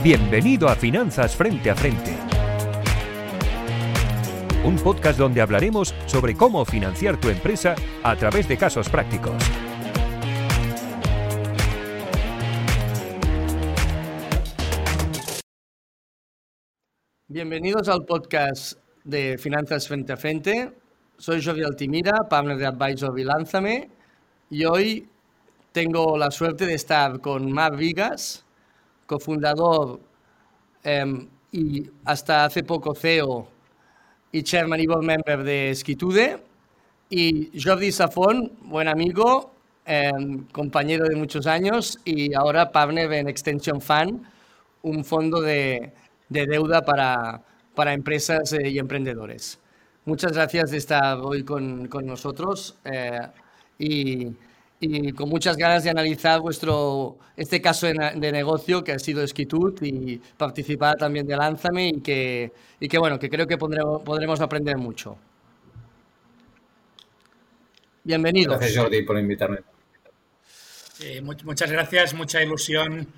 Bienvenido a Finanzas Frente a Frente. Un podcast donde hablaremos sobre cómo financiar tu empresa a través de casos prácticos. Bienvenidos al podcast de Finanzas Frente a Frente. Soy Jovi Altimira, partner de Advisor Vilánzame, y hoy tengo la suerte de estar con Mar Vigas, cofundador em, y hasta hace poco CEO y chairman y board member de Skitude, y Jordi Safón, buen amigo, em, compañero de muchos años y ahora partner en Extension Fund, un fondo de, deuda para, para empresas eh, y emprendedores. Muchas gracias de estar hoy con, con nosotros eh, y y con muchas ganas de analizar vuestro, este caso de, negocio que ha sido Esquitud y participar también de Lánzame y que, y que bueno, que creo que podremos aprender mucho. Bienvenidos. Gracias Jordi por invitarme. Eh, muchas gracias, mucha ilusión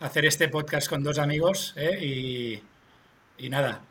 hacer este podcast con dos amigos eh, y, y nada,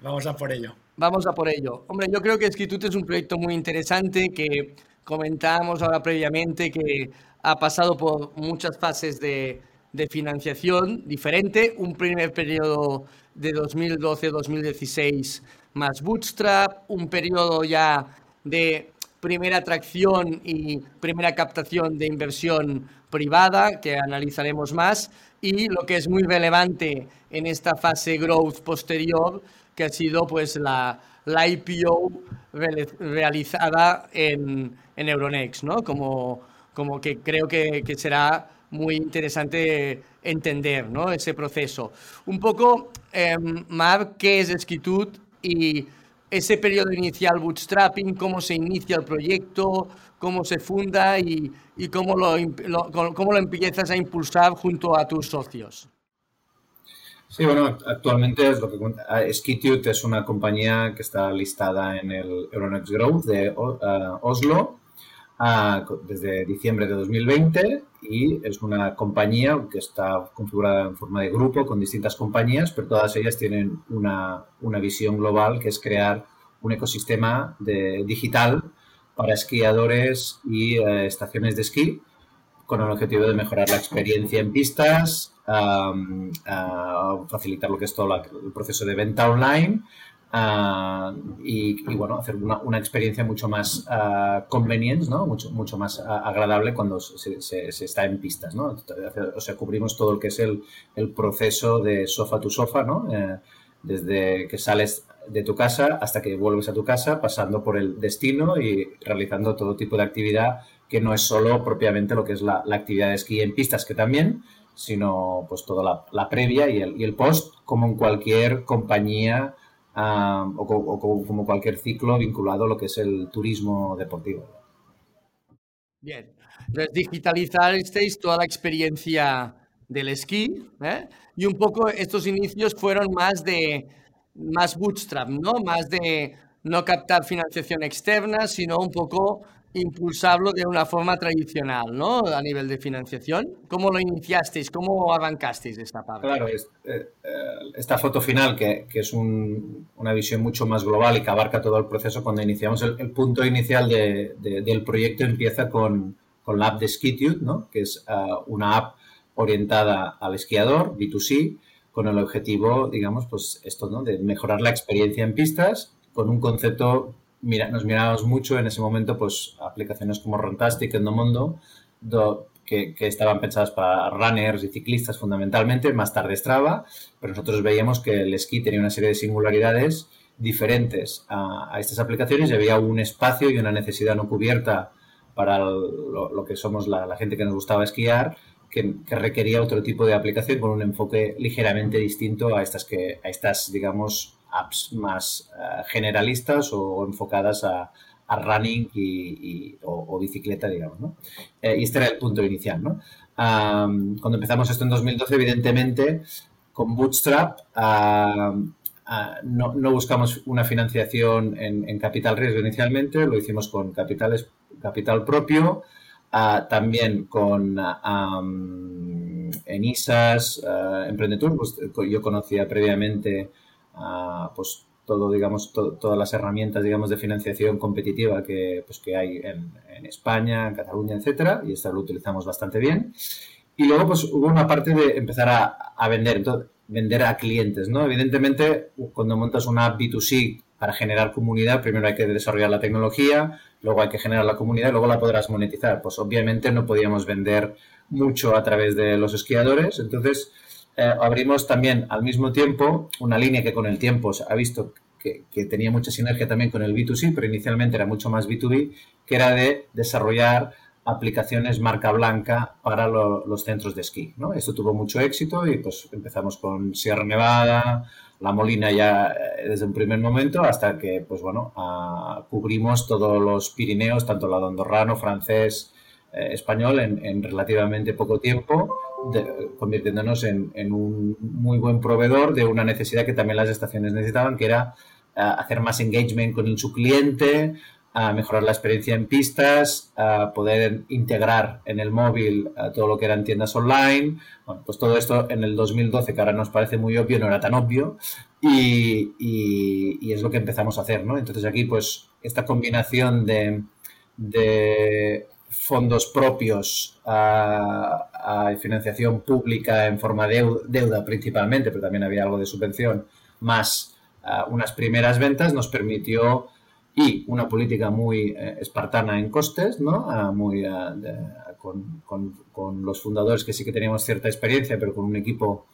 vamos a por ello. Vamos a por ello. Hombre, yo creo que Esquitut es un proyecto muy interesante que Comentábamos ahora previamente que ha pasado por muchas fases de, financiación diferente. Un primer periodo de 2012-2016 más bootstrap, un periodo ya de primera atracción y primera captación de inversión privada, que analizaremos más, y lo que es muy relevante en esta fase growth posterior, que ha sido pues la, la IPO realizada en, en Euronext, ¿no? Como, como que creo que, que será muy interesante entender ¿no? ese proceso. Un poco, eh, Marc, ¿qué es Esquitud y ese periodo inicial bootstrapping, cómo se inicia el proyecto, cómo se funda y, cómo, lo, cómo lo empiezas a impulsar junto a tus socios? Sí, bueno, actualmente es lo que cuenta. Skitute es una compañía que está listada en el Euronext Growth de Oslo desde diciembre de 2020 y es una compañía que está configurada en forma de grupo con distintas compañías, pero todas ellas tienen una, una visión global que es crear un ecosistema de, digital para esquiadores y eh, estaciones de esquí con el objetivo de mejorar la experiencia en pistas, facilitar lo que es todo el proceso de venta online y, bueno, hacer una, experiencia mucho más conveniente, ¿no? mucho, mucho más agradable cuando se, se, está en pistas. ¿no? O sea, cubrimos todo lo que es el, el proceso de sofá tu sofá, ¿no? Eh, desde que sales de tu casa hasta que vuelves a tu casa, pasando por el destino y realizando todo tipo de actividad que no es solo propiamente lo que es la, actividad de esquí en pistas, que también, sino pues toda la, previa y el, y el, post, como en cualquier compañía o, como cualquier ciclo vinculado a lo que es el turismo deportivo. Bien, entonces digitalizasteis toda la experiencia del esquí ¿eh? y un poco estos inicios fueron más de más bootstrap, ¿no? Más de no captar financiación externa, sino un poco impulsarlo de una forma tradicional, ¿no? A nivel de financiación. ¿Cómo lo iniciasteis? ¿Cómo arrancasteis esta parte? Claro, eh, eh, esta foto final, que, es una visión mucho más global y que abarca todo el proceso, cuando iniciamos el, punto inicial del proyecto empieza con, la app de Skitude, ¿no? Que es uh, una app orientada al esquiador, B2C, con el objetivo, digamos, pues esto, ¿no? De mejorar la experiencia en pistas con un concepto mira, nos mirábamos mucho en ese momento, pues aplicaciones como Runtastic, Endomondo, que, que, estaban pensadas para runners y ciclistas fundamentalmente, más tarde Strava, pero nosotros veíamos que el esquí tenía una serie de singularidades diferentes a, estas aplicaciones y había un espacio y una necesidad no cubierta para lo, que somos la, gente que nos gustaba esquiar, que, que, requería otro tipo de aplicación con un enfoque ligeramente distinto a estas que a estas digamos apps más eh, generalistas o enfocadas a, running y, o, bicicleta, digamos, ¿no? Eh, y este era el punto inicial, ¿no? cuando empezamos esto en 2012, evidentemente, con Bootstrap no, no, buscamos una financiación en, capital riesgo inicialmente, lo hicimos con capitales, capital propio, también con Enisas, Emprendetur, pues, yo conocía previamente pues todo, digamos, todas las herramientas, digamos, de financiación competitiva que, pues, que hay en, en, España, en Cataluña, etcétera, y esta lo utilizamos bastante bien. Y luego, pues, hubo una parte de empezar a, a vender, entonces, vender a clientes, ¿no? Evidentemente, cuando montas una app B2C para generar comunidad, primero hay que desarrollar la tecnología, luego hay que generar la comunidad y luego la podrás monetizar. Pues obviamente no podíamos vender mucho a través de los esquiadores, entonces eh, abrimos también al mismo tiempo una línea que con el tiempo se ha visto que, tenía mucha sinergia también con el B2C, pero inicialmente era mucho más B2B, que era de desarrollar aplicaciones marca blanca para los centros de esquí. ¿no? Esto tuvo mucho éxito y pues empezamos con Sierra Nevada, La Molina ya eh, desde un primer momento hasta que pues bueno, cubrimos todos los Pirineos, tanto lado andorrano, francés, eh, español en, relativamente poco tiempo convirtiéndonos en, un muy buen proveedor de una necesidad que también las estaciones necesitaban, que era eh, hacer más engagement con su cliente, a mejorar la experiencia en pistas, a poder integrar en el móvil eh, todo lo que eran tiendas online. Pues todo esto en el 2012, que ahora nos parece muy obvio, no era tan obvio, y, es lo que empezamos a hacer. Entonces aquí, pues, esta combinación de fondos propios a, financiación pública en forma de deuda principalmente, pero también había algo de subvención, más unas primeras ventas, nos permitió y una política muy eh, espartana en costes, ¿no? muy, con, con, los fundadores que sí que teníamos cierta experiencia, pero con un equipo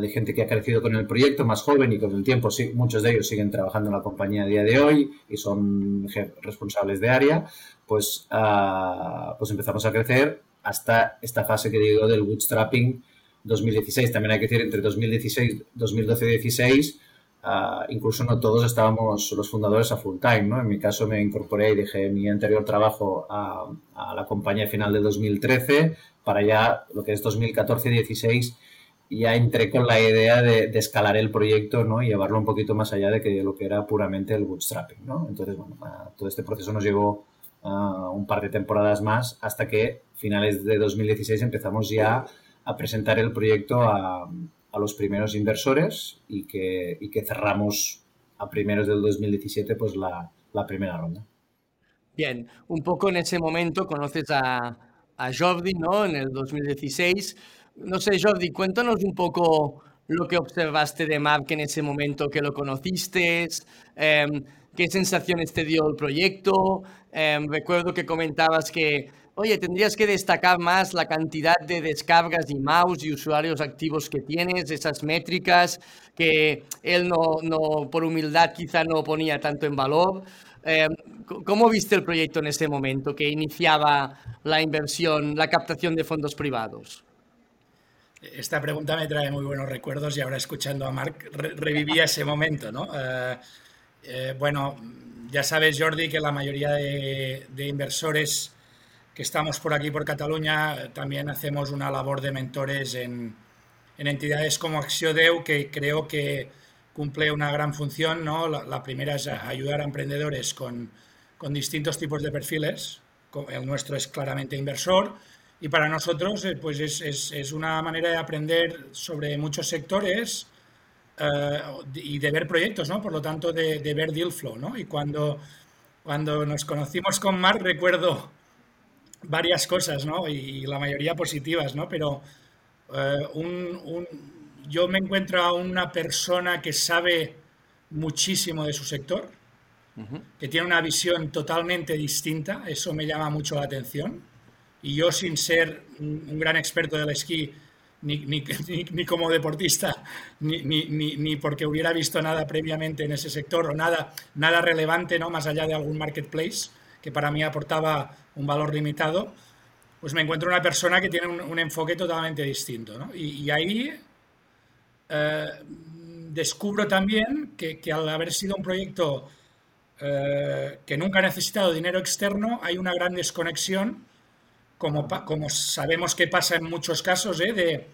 de gente que ha crecido con el proyecto, más joven y con el tiempo muchos de ellos siguen trabajando en la compañía a día de hoy y son responsables de área, pues, uh, pues empezamos a crecer hasta esta fase que digo del bootstrapping 2016. También hay que decir, entre 2016, 2012 y 2016, uh, incluso no todos estábamos los fundadores a full time. ¿no? En mi caso me incorporé y dejé mi anterior trabajo a, a la compañía final de 2013 para ya lo que es 2014-16 ya entré con la idea de, escalar el proyecto ¿no? y llevarlo un poquito más allá de que lo que era puramente el bootstrapping. ¿no? Entonces, bueno, todo este proceso nos llevó un par de temporadas más hasta que finales de 2016 empezamos ya a presentar el proyecto a, a los primeros inversores y que, y que, cerramos a primeros del 2017 pues la, la, primera ronda. Bien, un poco en ese momento conoces a, a Jordi, ¿no? En el 2016 no sé, Jordi, cuéntanos un poco lo que observaste de Mark en ese momento que lo conociste, em, qué sensaciones te dio el proyecto. Em, recuerdo que comentabas que, oye, tendrías que destacar más la cantidad de descargas y mouse y usuarios activos que tienes, esas métricas que él no, no por humildad quizá no ponía tanto en valor. Em, ¿Cómo viste el proyecto en ese momento que iniciaba la inversión, la captación de fondos privados? Esta pregunta me trae muy buenos recuerdos y ahora escuchando a Marc revivía ese momento, ¿no? Eh, eh, bueno, ya sabes, Jordi, que la mayoría de, inversores que estamos por aquí, por Cataluña, también hacemos una labor de mentores en, entidades como Axiodeu, que creo que cumple una gran función, ¿no? La, primera es ayudar a emprendedores con distintos tipos de perfiles. El nuestro es claramente inversor, y para nosotros eh, pues es, es, es, una manera de aprender sobre muchos sectores eh, y de ver proyectos, ¿no? Por lo tanto, de, de, ver deal flow, ¿no? Y cuando, cuando nos conocimos con Mark recuerdo varias cosas, ¿no? Y, la mayoría positivas, ¿no? Pero eh, un, un, yo me encuentro a una persona que sabe muchísimo de su sector, que tiene una visión totalmente distinta, eso me llama mucho la atención y yo sin ser un gran experto del esquí, ni, ni, ni, como deportista, ni, porque hubiera visto nada previamente en ese sector o nada, nada relevante, ¿no? más allá de algún marketplace que para mí aportaba un valor limitado, pues me encuentro una persona que tiene un, enfoque totalmente distinto. ¿no? Y, ahí eh, descubro también que, que, al haber sido un proyecto eh, que nunca ha necesitado dinero externo, hay una gran desconexión como, como sabemos que pasa en muchos casos, ¿eh? de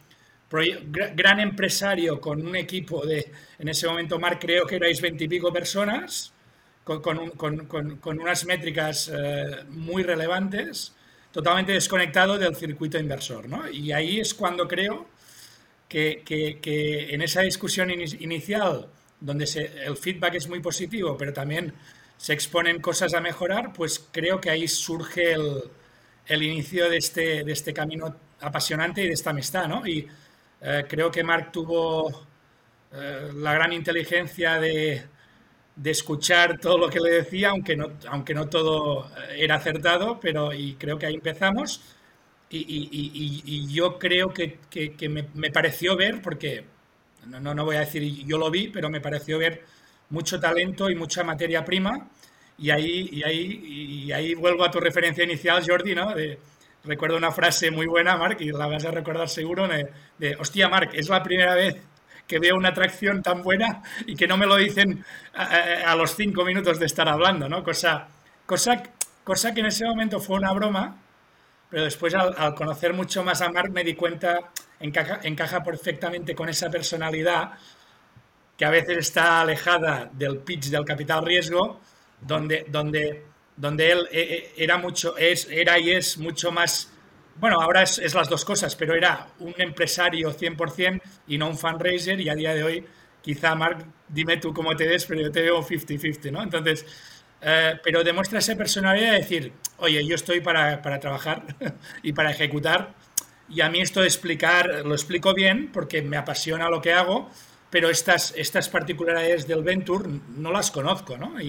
gran empresario con un equipo de, en ese momento, Marc, creo que erais veintipico personas, con, unas métricas eh, muy relevantes. totalmente desconectado del circuito inversor, ¿no? Y ahí es cuando creo que, en esa discusión inicial, donde el feedback es muy positivo, pero también se exponen cosas a mejorar, pues creo que ahí surge el, inicio de este, de este camino apasionante y de esta amistad, ¿no? Y eh, creo que Mark tuvo eh, la gran inteligencia de, de, escuchar todo lo que le decía, aunque no, aunque no todo era acertado, pero y creo que ahí empezamos. Y, yo creo que, que, me, me, pareció ver, porque no, no, no voy a decir yo lo vi, pero me pareció ver mucho talento y mucha materia prima. Y ahí, y ahí, y ahí vuelvo a tu referencia inicial, Jordi, ¿no? De, recuerdo una frase muy buena, Marc, y la vas a recordar seguro, de, hostia, Marc, es la primera vez que veo una atracción tan buena y que no me lo dicen a, los cinco minutos de estar hablando, ¿no? Cosa, cosa, cosa que en ese momento fue una broma, pero después al, conocer mucho más a Marc me di cuenta, encaja, encaja perfectamente con esa personalidad que a veces está alejada del pitch del capital riesgo, donde, donde, donde él eh, eh, era, mucho, es, era y es mucho más, bueno, ahora es, las dos cosas, pero era un empresario 100% y no un fundraiser y a día de hoy, quizá Mark, dime tú cómo te ves, pero yo te veo 50-50, ¿no? Entonces, eh, pero demuestra esa personalidad de decir, oye, yo estoy para, para trabajar y para ejecutar y a mí esto de explicar, lo explico bien porque me apasiona lo que hago, pero estas, estas particularidades del Venture no las conozco, ¿no?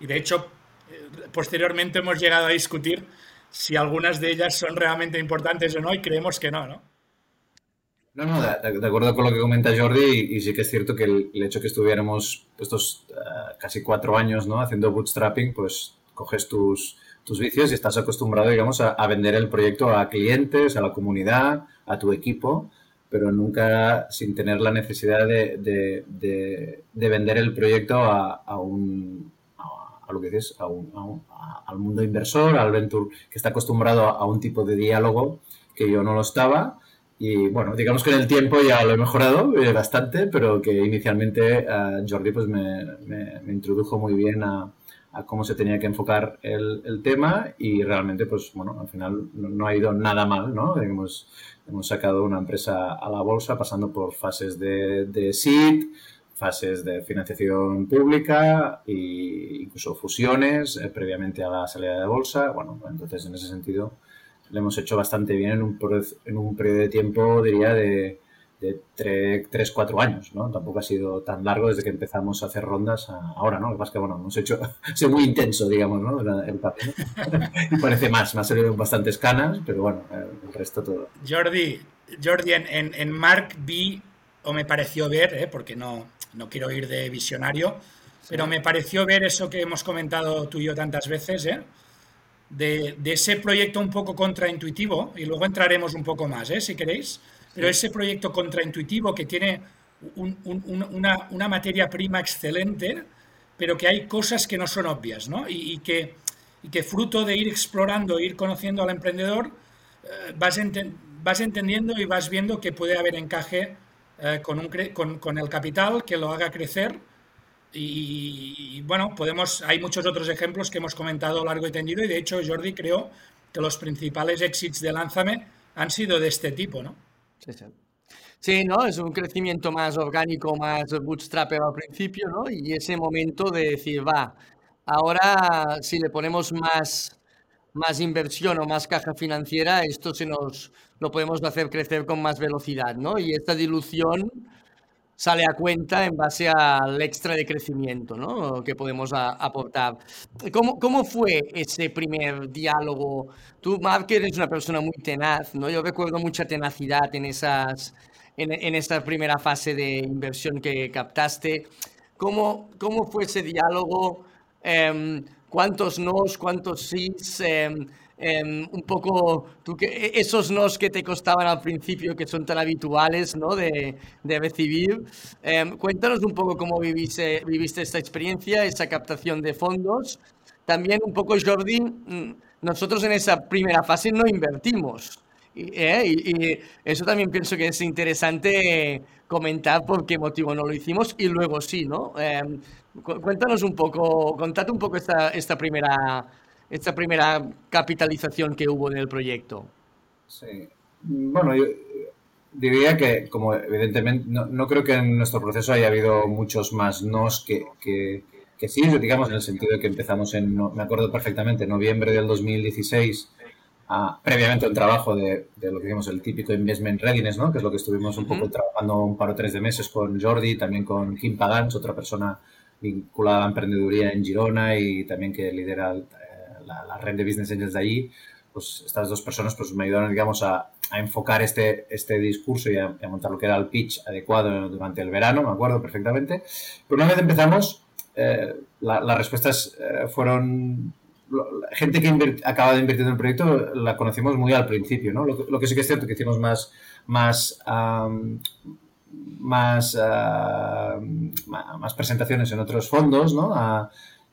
Y de hecho, eh, posteriormente hemos llegado a discutir si algunas de ellas son realmente importantes o no y creemos que no, ¿no? No, no, de, acuerdo con lo que comenta Jordi y, sí que es cierto que el, hecho que estuviéramos estos eh, casi cuatro años ¿no? haciendo bootstrapping, pues coges tus, tus vicios y estás acostumbrado, digamos, a, vender el proyecto a clientes, a la comunidad, a tu equipo pero nunca sin tener la necesidad de, vender el proyecto a, un, a, lo que dices, al mundo inversor, al venture que está acostumbrado a, un tipo de diálogo que yo no lo estaba. Y bueno, digamos que en el tiempo ya lo he mejorado eh, bastante, pero que inicialmente uh, Jordi pues me, introdujo muy bien a, cómo se tenía que enfocar el, tema y realmente pues bueno, al final no, ha ido nada mal, ¿no? Hemos, Hemos sacado una empresa a la bolsa pasando por fases de, de seed, fases de financiación pública e incluso fusiones eh, previamente a la salida de bolsa. Bueno, entonces en ese sentido lo hemos hecho bastante bien en un, en un periodo de tiempo, diría, de, de 3, 4 años, ¿no? Tampoco ha sido tan largo desde que empezamos a hacer rondas ahora, ¿no? Lo que pasa es que, bueno, hemos hecho, ha muy intenso, digamos, ¿no? El papel. parece más, me ha salido bastantes canas, pero bueno, el resto todo. Jordi, Jordi, en, en Mark vi, o me pareció ver, ¿eh? porque no, no quiero ir de visionario, pero me pareció ver eso que hemos comentado tú y yo tantas veces, ¿eh? De, de ese proyecto un poco contraintuitivo, y luego entraremos un poco más, ¿eh? Si queréis pero ese proyecto contraintuitivo que tiene una, materia prima excelente, pero que hay cosas que no son obvias, ¿no? Y, que, que, fruto de ir explorando, ir conociendo al emprendedor, eh, vas, vas, entendiendo y vas viendo que puede haber encaje eh, con, un con, el capital que lo haga crecer. Y, bueno, podemos, hay muchos otros ejemplos que hemos comentado largo y tendido, y de hecho, Jordi, creo que los principales exits de Lánzame han sido de este tipo, ¿no? Sí, sí. Sí, ¿no? Es un crecimiento más orgánico, más bootstrapper al principio, ¿no? Y ese momento de decir, va, ahora si le ponemos más, más inversión o más caja financiera, esto se nos lo podemos hacer crecer con más velocidad, ¿no? Y esta dilución sale a cuenta en base al extra de crecimiento ¿no? que podemos aportar. ¿Cómo, ¿Cómo fue ese primer diálogo? Tú, Mark, eres una persona muy tenaz, ¿no? Yo recuerdo mucha tenacidad en, esas, en, en esta primera fase de inversión que captaste. ¿Cómo, cómo fue ese diálogo? Eh, ¿Cuántos nos, cuántos sí? Eh, Em, un poco tú que, e, esos nos que te costaban al principio, que son tan habituales ¿no? de, de recibir. Em, cuéntanos un poco cómo viviste, viviste esta experiencia, esa captación de fondos. También un poco, Jordi, mm, nosotros en esa primera fase no invertimos. ¿eh? Y, eso también pienso que es interesante comentar por qué motivo no lo hicimos y luego sí, ¿no? Em, cuéntanos un poco, contate un poco esta, esta primera esta primera capitalización que hubo en el proyecto? Sí. Bueno, yo diría que, como evidentemente, no, creo que en nuestro proceso haya habido muchos más nos que, que, que sí, digamos, en el sentido de que empezamos en, me acuerdo perfectamente, noviembre del 2016 previamente un trabajo de, lo que digamos el típico investment readiness, ¿no? que es lo que estuvimos un poco trabajando un par o tres de meses con Jordi, también con Kim Pagans, otra persona vinculada a la emprendeduría en Girona y también que lidera eh, la, red de Business Angels de allí. Pues estas dos personas pues, me ayudaron digamos, a, enfocar este, este discurso y a, montar lo que era el pitch adecuado durante el verano, me acuerdo perfectamente. Pero una vez empezamos, eh, las respuestas eh, fueron gente que acaba de invertir en el proyecto la conocimos muy al principio, ¿no? Lo, que sí que es cierto que hicimos más, más, más, más presentaciones en otros fondos, ¿no?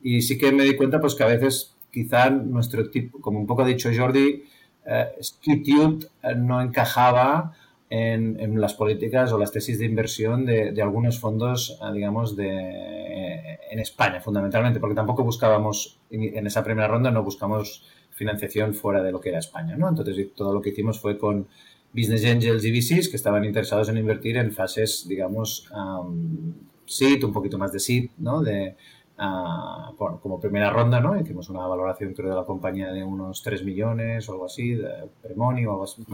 y sí que me di cuenta pues que a veces quizá nuestro tipo, como un poco ha dicho Jordi, eh, eh no encajaba en, las políticas o las tesis de inversión de, algunos fondos, eh, digamos, de, en España, fundamentalmente, porque tampoco buscábamos, en esa primera ronda no buscamos financiación fuera de lo que era España, ¿no? Entonces, todo lo que hicimos fue con Business Angels y VCs que estaban interesados en invertir en fases, digamos, um, seed, un poquito más de seed, ¿no? De, bueno, como primera ronda, ¿no? Hicimos una valoración, creo, de la compañía de unos 3 millones o algo así, de premonio o algo así,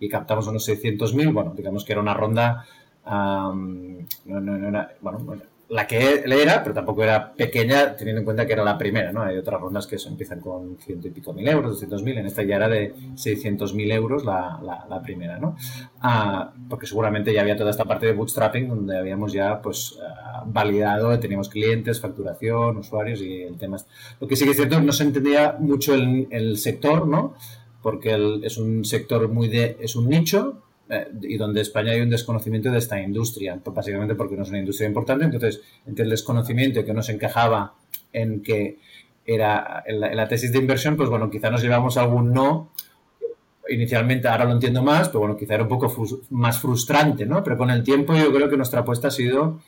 y captamos unos 600.000, bueno, digamos que era una ronda, no, no, era, bueno, la que era, pero tampoco era pequeña, teniendo en cuenta que era la primera, ¿no? Hay otras rondas que empiezan con ciento y pico mil euros, doscientos mil, en esta ya era de seiscientos mil euros la, la, primera, ¿no? Ah, porque seguramente ya había toda esta parte de bootstrapping donde habíamos ya, pues, ah, validado, teníamos clientes, facturación, usuarios y el tema. Lo que sí que es cierto, no se entendía mucho el, el sector, ¿no? Porque es un sector muy de, es un nicho, eh, y donde España hay un desconocimiento de esta industria, básicamente porque no es una industria importante, entonces entre el desconocimiento que nos encajaba en que era en la, tesis de inversión, pues bueno, quizá nos llevamos algún no, inicialmente ahora lo entiendo más, pero bueno, quizá era un poco más frustrante, ¿no? Pero con el tiempo yo creo que nuestra apuesta ha sido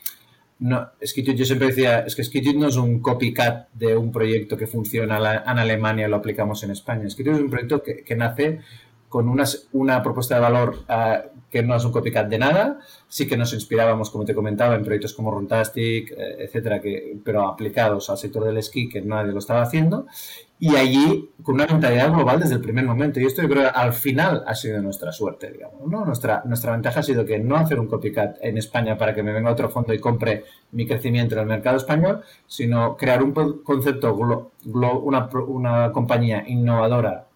no, Skitut, yo siempre decía, es que Skitut no es un copycat de un proyecto que funciona en Alemania y lo aplicamos en España. Skitut es un proyecto que nace con una, una propuesta de valor uh, que no es un copycat de nada. Sí que nos inspirábamos, como te comentaba, en proyectos como Runtastic, eh, etcétera, que, pero aplicados al sector del esquí, que nadie lo estaba haciendo. Y allí, con una mentalidad global desde el primer momento. Y esto yo creo al final ha sido nuestra suerte, digamos. ¿no? Nuestra, nuestra ventaja ha sido que no hacer un copycat en España para que me venga otro fondo y compre mi crecimiento en el mercado español, sino crear un concepto, una, una compañía innovadora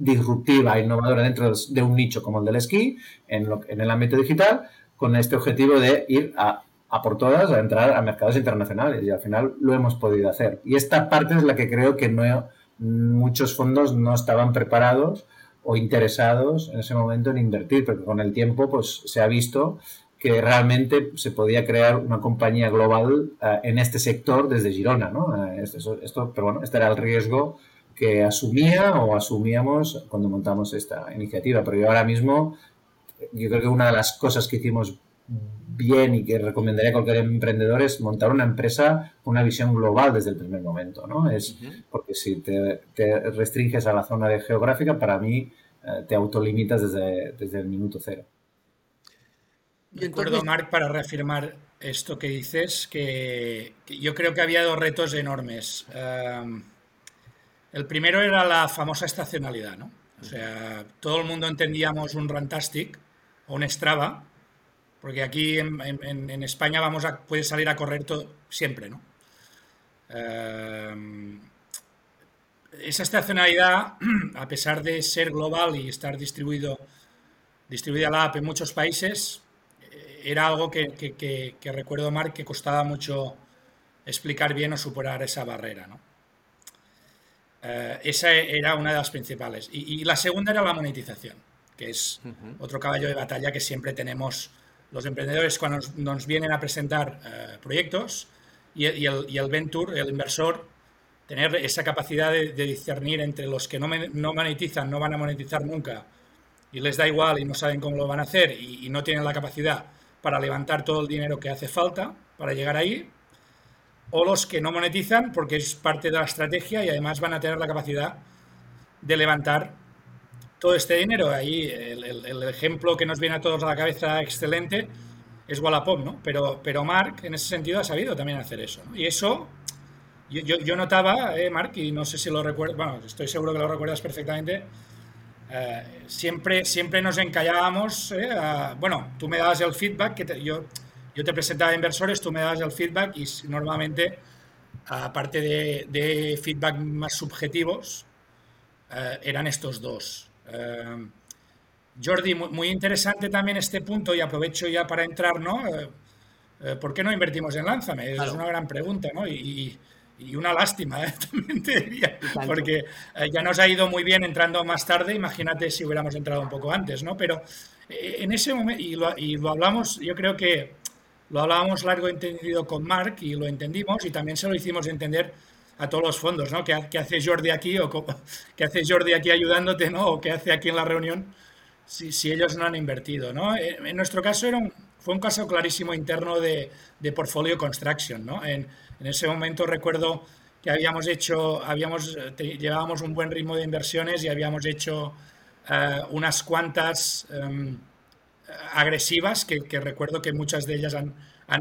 disruptiva, innovadora dentro de un nicho como el del esquí, en, el ámbito digital, con este objetivo de ir a, a, por todas, a entrar a mercados internacionales. Y al final lo hemos podido hacer. Y esta parte es la que creo que muchos fondos no estaban preparados o interesados en ese momento en invertir, porque con el tiempo pues, se ha visto que realmente se podía crear una compañía global uh, en este sector desde Girona, ¿no? Uh, esto, pero bueno, este era el riesgo que asumía o asumíamos cuando montamos esta iniciativa. Pero yo ahora mismo, yo creo que una de las cosas que hicimos bien y que recomendaría a cualquier emprendedor es montar una empresa con una visión global desde el primer momento, ¿no? Es porque si te, restringes a la zona de geográfica, para mí eh, te autolimitas desde, desde el minuto cero. De acuerdo, Marc, para reafirmar esto que dices, que, yo creo que había dos retos enormes. Em, el primero era la famosa estacionalidad, ¿no? O sea, todo el mundo entendíamos un Rantastic o un Strava, porque aquí en, España vamos a, salir a correr todo, siempre, ¿no? Eh, esa estacionalidad, a pesar de ser global y estar distribuido, distribuida la app en muchos países, eh, era algo que, recuerdo, Marc, que costaba mucho explicar bien o superar esa barrera, ¿no? Eh, esa era una de las principales. Y, la segunda era la monetización, que es otro caballo de batalla que siempre tenemos los emprendedores cuando nos, vienen a presentar eh, proyectos y, el, venture, el inversor, tener esa capacidad de, discernir entre los que no, no, monetizan, no van a monetizar nunca y les da igual y no saben cómo lo van a hacer y, y no tienen la capacidad para levantar todo el dinero que hace falta para llegar ahí o los que no monetizan porque es parte de la estrategia y además van a tener la capacidad de levantar todo este dinero. Ahí el, ejemplo que nos viene a todos a la cabeza excelente es Wallapop, ¿no? Pero, pero Mark en ese sentido ha sabido también hacer eso. Y eso yo, yo, notaba, eh, Mark, y no sé si lo recuerdas, bueno, estoy seguro que lo recuerdas perfectamente, eh, siempre, siempre nos encallábamos, eh, bueno, tú me dabas el feedback, que yo, yo te presentaba inversores, tú me dabas el feedback y normalmente, aparte de, de feedback más subjetivos, eh, eran estos dos. Jordi, muy, interesante también este punto y aprovecho ya para entrar, ¿no? ¿Por qué no invertimos en Lánzame? Es una gran pregunta, ¿no? y y una lástima, ¿eh? también te diría, porque eh, ya nos ha ido muy bien entrando más tarde, imagínate si hubiéramos entrado un poco antes, ¿no? Pero eh, en ese momento, y lo, y lo, hablamos, yo creo que lo hablábamos largo entendido con Mark y lo entendimos y también se lo hicimos entender a todos los fondos, ¿no? ¿Qué, hace Jordi aquí o qué hace Jordi aquí ayudándote, ¿no? O qué hace aquí en la reunión si, si ellos no han invertido, ¿no? En, nuestro caso era un, fue un caso clarísimo interno de, de portfolio construction, ¿no? En, en ese momento recuerdo que habíamos hecho, habíamos, llevábamos un buen ritmo de inversiones y habíamos hecho eh, unas cuantas em, agresivas que, recuerdo que muchas de ellas han,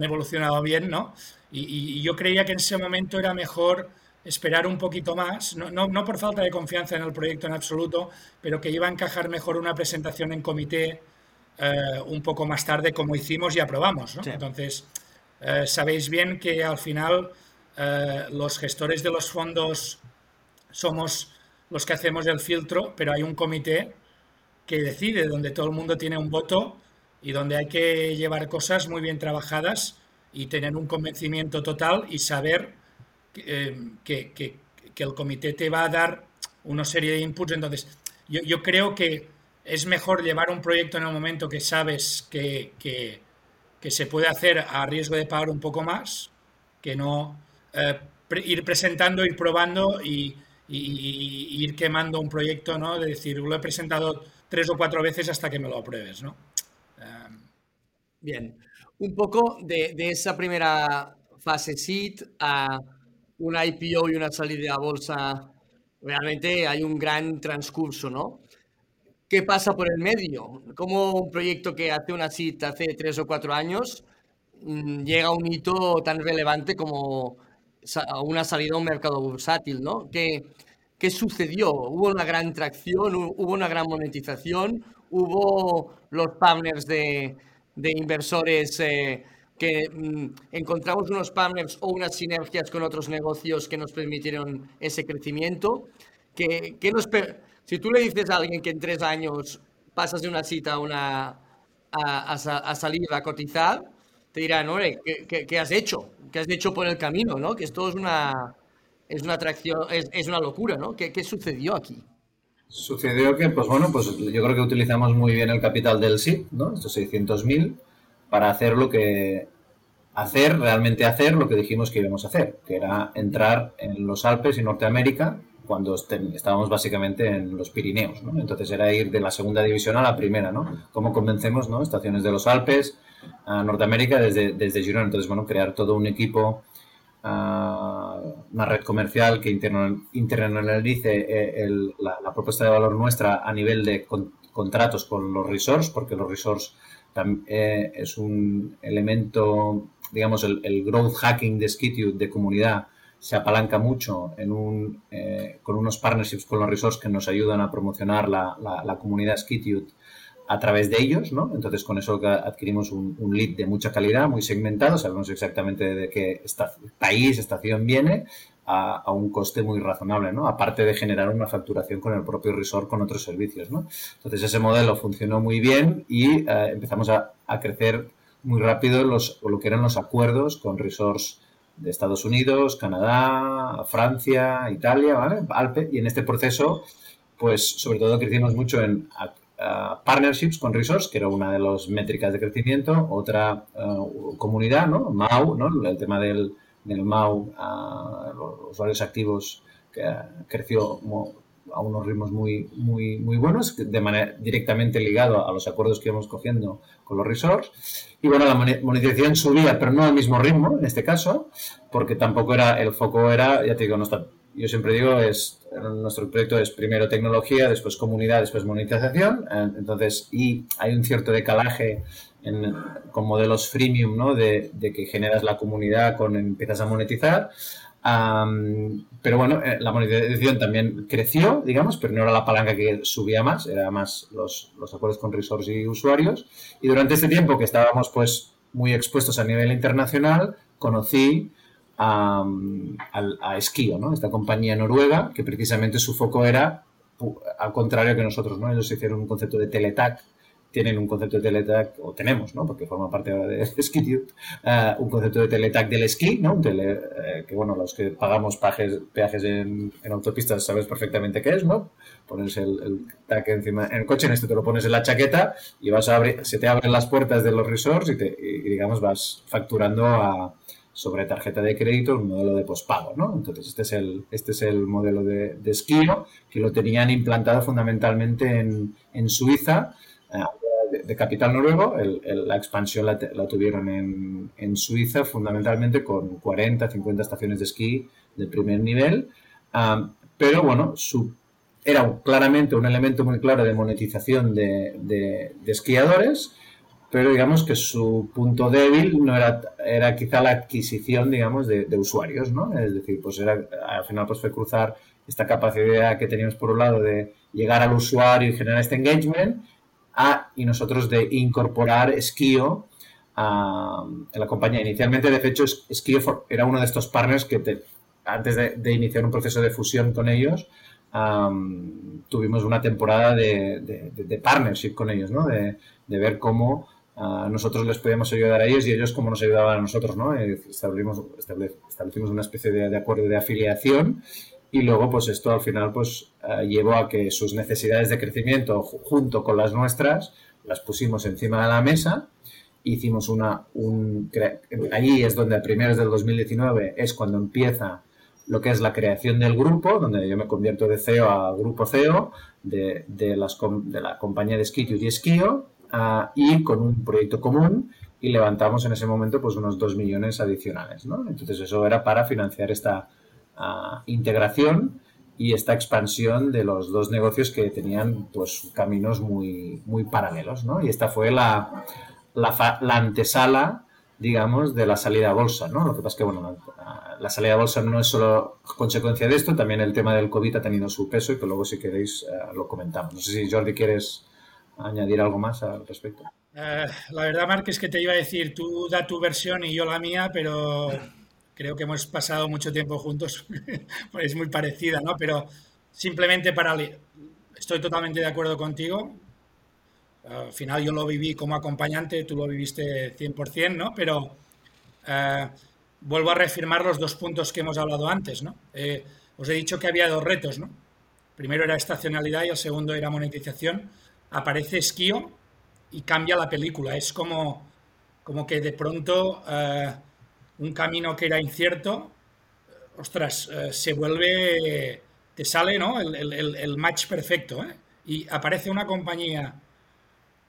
evolucionado bien, ¿no? Y, yo creía que en ese momento era mejor esperar un poquito más, no, no, por falta de confianza en el proyecto en absoluto, pero que iba a encajar mejor una presentación en comité eh, un poco más tarde como hicimos y aprobamos, ¿no? Entonces, eh, sabéis bien que al final eh, los gestores de los fondos somos los que hacemos el filtro, pero hay un comité que decide, donde todo el mundo tiene un voto y donde hay que llevar cosas muy bien trabajadas y tener un convencimiento total y saber eh, que, que, el comité te va a dar una serie de inputs. Entonces, yo, yo, creo que es mejor llevar un proyecto en el momento que sabes que, que se puede hacer a riesgo de pagar un poco más, que no eh, ir presentando, ir probando y, ir quemando un proyecto, ¿no? De decir, lo he presentado tres o cuatro veces hasta que me lo apruebes, ¿no? Em, Bien, un poco de, esa primera fase SIT a una IPO y una salida a bolsa, realmente hay un gran transcurso, ¿no? qué pasa por el medio, cómo un proyecto que hace una cita hace tres o cuatro años mm, llega a un hito tan relevante como una salida a un mercado bursátil, ¿no? ¿Qué, ¿Qué sucedió? ¿Hubo una gran tracción? ¿Hubo una gran monetización? ¿Hubo los partners de, inversores eh, que mm, encontramos unos partners o unas sinergias con otros negocios que nos permitieron ese crecimiento? ¿Qué, qué nos, si tú le dices a alguien que en tres años pasas de una cita a, una, a, salir a cotizar, te dirán, ¿qué, ¿qué, has hecho? ¿Qué has hecho por el camino? ¿no? Que esto es una, es una atracción, es, una locura, ¿no? ¿Qué, ¿Qué, sucedió aquí? Sucedió que, pues bueno, pues yo creo que utilizamos muy bien el capital del SIP, ¿no? Estos 600.000, para hacer lo que, hacer, realmente hacer lo que dijimos que íbamos a hacer, que era entrar en los Alpes y Norteamérica cuando estábamos básicamente en los Pirineos, ¿no? Entonces era ir de la segunda división a la primera, ¿no? ¿Cómo convencemos, ¿no? Estaciones de los Alpes a Norteamérica desde, desde Girona. Entonces, bueno, crear todo un equipo, una red comercial que internalice eh, la, propuesta de valor nuestra a nivel de contratos con los resorts, porque los resorts eh, es un elemento, digamos, el, el growth hacking de Skitute de comunidad se apalanca mucho en un, eh, con unos partnerships con los resorts que nos ayudan a promocionar la, la, comunidad Skitude a través de ellos, ¿no? Entonces con eso adquirimos un, un, lead de mucha calidad, muy segmentado, sabemos exactamente de qué país, estación viene, a, a, un coste muy razonable, ¿no? Aparte de generar una facturación con el propio resort con otros servicios, ¿no? Entonces ese modelo funcionó muy bien y eh, empezamos a, a, crecer muy rápido los, lo que eran los acuerdos con resorts de Estados Unidos, Canadá, Francia, Italia, ¿vale? Alpe, y en este proceso, pues sobre todo crecimos mucho en partnerships con resorts, que era una de las métricas de crecimiento, otra uh, comunidad, ¿no? MAU, ¿no? El tema del, del MAU, uh, los usuarios activos que creció a unos ritmos muy, muy, muy buenos, de manera directamente ligado a los acuerdos que íbamos cogiendo con los resorts. Y bueno, la monetización subía, pero no al mismo ritmo en este caso, porque tampoco era, el foco era, ya te digo, no está, yo siempre digo, es nuestro proyecto es primero tecnología, después comunidad, después monetización. Eh, entonces, y hay un cierto decalaje en, con modelos freemium, ¿no? De, de, que generas la comunidad con empiezas a monetizar pero bueno, eh, la monetización también creció, digamos, pero no era la palanca que subía más, era más los, los acuerdos con resorts y usuarios. Y durante este tiempo que estábamos pues muy expuestos a nivel internacional, conocí a, a, Esquio, ¿no? esta compañía noruega, que precisamente su foco era al contrario que nosotros, ¿no? Ellos hicieron un concepto de teletac tienen un concepto de teletac, o tenemos, ¿no? porque forma parte ahora de Skitute, uh, un concepto de teletac del esquí, ¿no? Un tele, uh, que bueno, los que pagamos peajes en, autopistas sabes perfectamente qué es, ¿no? Pones el, el encima, en el coche, en este te lo pones en la chaqueta y vas a abrir, se te abren las puertas de los resorts y, te, y digamos vas facturando a, sobre tarjeta de crédito un modelo de pospago, ¿no? Entonces, este es el, este es el modelo de, de esquí, que lo tenían implantado fundamentalmente en, en Suiza, de, capital noruego, la expansión la, tuvieron en, en, Suiza fundamentalmente con 40, 50 estaciones de esquí de primer nivel, pero bueno, era claramente un elemento muy claro de monetización de, de, esquiadores, pero digamos que su punto débil no era, era quizá la adquisición, digamos, de, usuarios, ¿no? Es decir, pues era, al final pues fue cruzar esta capacidad que teníamos por un lado de llegar al usuario y generar este engagement y nosotros de incorporar Esquio a, la compañía. Inicialmente, de hecho, Esquio era uno de estos partners que antes de, iniciar un proceso de fusión con ellos, tuvimos una temporada de, partnership con ellos, ¿no? de, ver cómo nosotros les podíamos ayudar a ellos y ellos cómo nos ayudaban a nosotros. ¿no? Eh, establecimos, una especie de, acuerdo de afiliación y luego pues esto al final pues eh, llevó a que sus necesidades de crecimiento junto con las nuestras las pusimos encima de la mesa hicimos una un allí es donde a primeros del 2019 es cuando empieza lo que es la creación del grupo donde yo me convierto de CEO a grupo CEO de, de, las, de la compañía de Skitio y Esquio uh, y con un proyecto común y levantamos en ese momento pues unos 2 millones adicionales ¿no? entonces eso era para financiar esta integración y esta expansión de los dos negocios que tenían pues caminos muy, muy paralelos, ¿no? Y esta fue la, la, la, antesala, digamos, de la salida a bolsa, ¿no? Lo que pasa es que, bueno, la, salida a bolsa no es solo consecuencia de esto, también el tema del COVID ha tenido su peso y que luego, si queréis, eh, lo comentamos. No sé si, Jordi, quieres añadir algo más al respecto. Eh, la verdad, Mark, es que te iba a decir, tú da tu versión y yo la mía, pero creo que hemos pasado mucho tiempo juntos, es muy parecida, ¿no? Pero simplemente para... Estoy totalmente de acuerdo contigo. Al final yo lo viví como acompañante, tú lo viviste 100%, ¿no? Pero eh, vuelvo a reafirmar los dos puntos que hemos hablado antes, ¿no? Eh, os he dicho que había dos retos, ¿no? Primero era estacionalidad y el segundo era monetización. Aparece Esquío y cambia la película. Es como, como que de pronto... Eh, un camino que era incierto, ostras, eh, se vuelve, te sale ¿no? el, match perfecto. ¿eh? Y aparece una compañía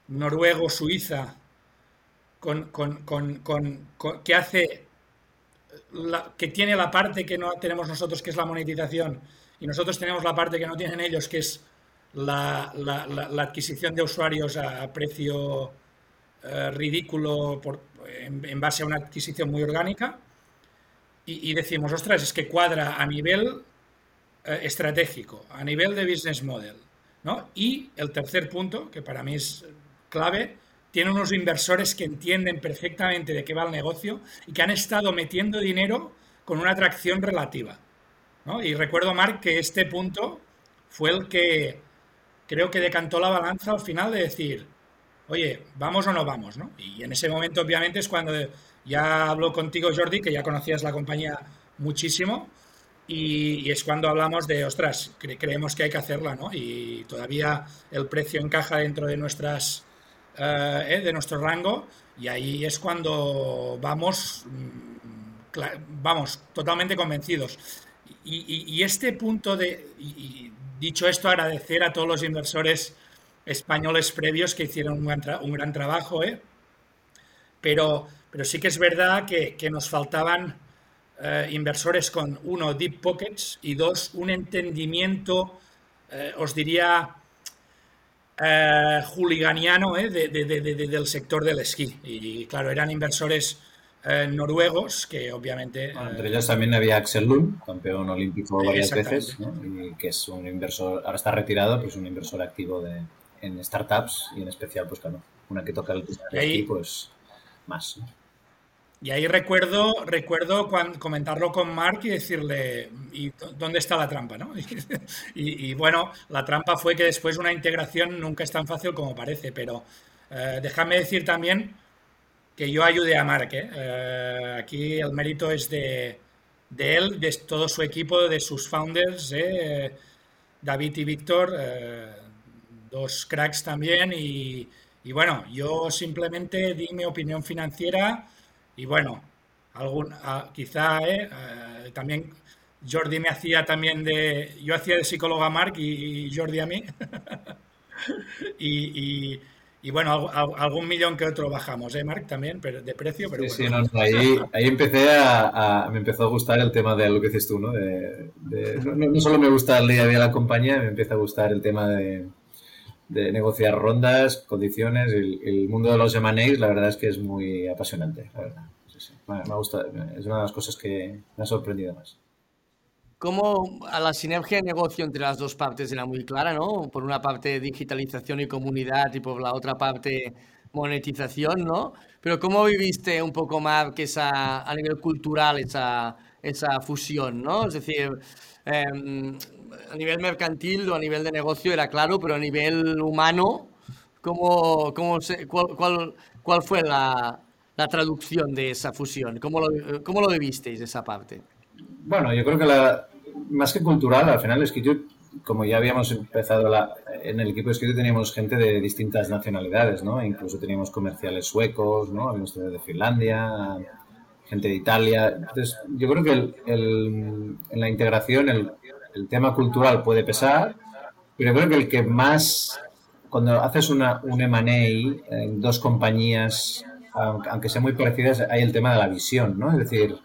noruego-suiza con, que hace, que tiene la parte que no tenemos nosotros, que es la monetización, y nosotros tenemos la parte que no tienen ellos, que es la, adquisición de usuarios a, precio eh, ridículo por, en, base a una adquisición muy orgánica y, decimos, ostras, es que cuadra a nivel eh, estratégico, a nivel de business model. ¿no? Y el tercer punto, que para mí es clave, tiene unos inversores que entienden perfectamente de qué va el negocio y que han estado metiendo dinero con una atracción relativa. ¿no? Y recuerdo, Mark, que este punto fue el que creo que decantó la balanza al final de decir, oye, ¿vamos o no vamos? ¿no? Y en ese momento, obviamente, es cuando ya hablo contigo, Jordi, que ya conocías la compañía muchísimo, y, es cuando hablamos de, ostras, creemos que hay que hacerla, ¿no? Y todavía el precio encaja dentro de nuestras eh, eh, de nuestro rango, y ahí es cuando vamos, mm, vamos, totalmente convencidos. Y, este punto de, dicho esto, agradecer a todos los inversores españoles previos que hicieron un gran, trabajo, ¿eh? pero, pero sí que es verdad que, que nos faltaban eh, inversores con, uno, deep pockets y dos, un entendimiento, eh, os diría, eh, juliganiano de, del sector del esquí. Y, claro, eran inversores noruegos que obviamente... entre ellos también había Axel Lund, campeón olímpico varias veces, y que es un inversor, ahora está retirado, pues un inversor activo de, en startups y en especial, pues claro, una que toca el esquí, pues más. Y ahí recuerdo, recuerdo cuando, comentarlo con Mark y decirle, ¿y dónde está la trampa? ¿no? Y, bueno, la trampa fue que después una integración nunca es tan fácil como parece, pero eh, déjame decir también que yo ayude a Mark. ¿eh? Eh, aquí el mérito es de, de, él, de todo su equipo, de sus founders, David y Víctor, dos cracks también. Y, y bueno, yo simplemente di mi opinión financiera y bueno, algún, quizá eh, eh, también Jordi me hacía también de. Yo hacía de psicóloga a y, Jordi a mí. y, bueno, algún millón que otro bajamos, ¿eh, Mark? También, pero de precio, pero sí, bueno. Sí, no, ahí, ahí, empecé a, Me empezó a gustar el tema de lo que dices tú, ¿no? De, no, solo me gusta el día a día de la compañía, me empieza a gustar el tema de, de negociar rondas, condiciones. El, el mundo de los M&A, la verdad es que es muy apasionante, la verdad. Me, gusta, es una de las cosas que me ha sorprendido más. Como a la sinergia de negocio entre las dos partes era muy clara, ¿no? Por una parte digitalización y comunidad y por la otra parte monetización, ¿no? Pero ¿cómo viviste un poco más que esa, a nivel cultural esa, esa fusión, ¿no? Es decir, em, a nivel mercantil o a nivel de negocio era claro, pero a nivel humano, ¿cómo, cómo se, cuál, cuál, fue la, la, traducción de esa fusión? ¿Cómo lo, cómo lo vivisteis esa parte? Bueno, yo creo que la, más que cultural, al final Skitut, como ya habíamos empezado la, en el equipo de Skitut teníamos gente de distintas nacionalidades, ¿no? Incluso teníamos comerciales suecos, ¿no? Habíamos de Finlandia, gente de Italia. Entonces, yo creo que el, el, en la integración el, el tema cultural puede pesar, pero creo que el que más, cuando haces una, un M&A en dos compañías, aunque sean muy parecidas, hay el tema de la visión, ¿no? Es decir,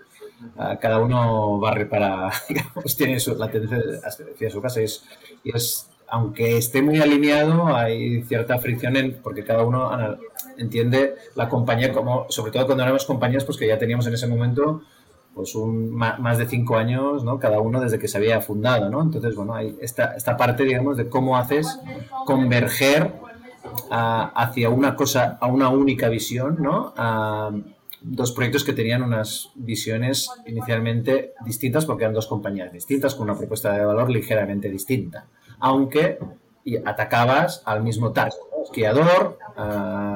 cada uno barre para, digamos, tiene la tendencia hacia su casa y es, y es, aunque esté muy alineado, hay cierta fricción en, porque cada uno entiende la compañía como, sobre todo cuando éramos compañías, pues que ya teníamos en ese momento pues un, más de cinco años, ¿no? Cada uno desde que se había fundado, ¿no? Entonces, bueno, hay esta, esta parte, digamos, de cómo haces converger hacia una cosa, a una única visión, ¿no? A dos proyectos que tenían unas visiones inicialmente distintas porque eran dos compañías distintas con una propuesta de valor ligeramente distinta, aunque atacabas al mismo target, esquiador,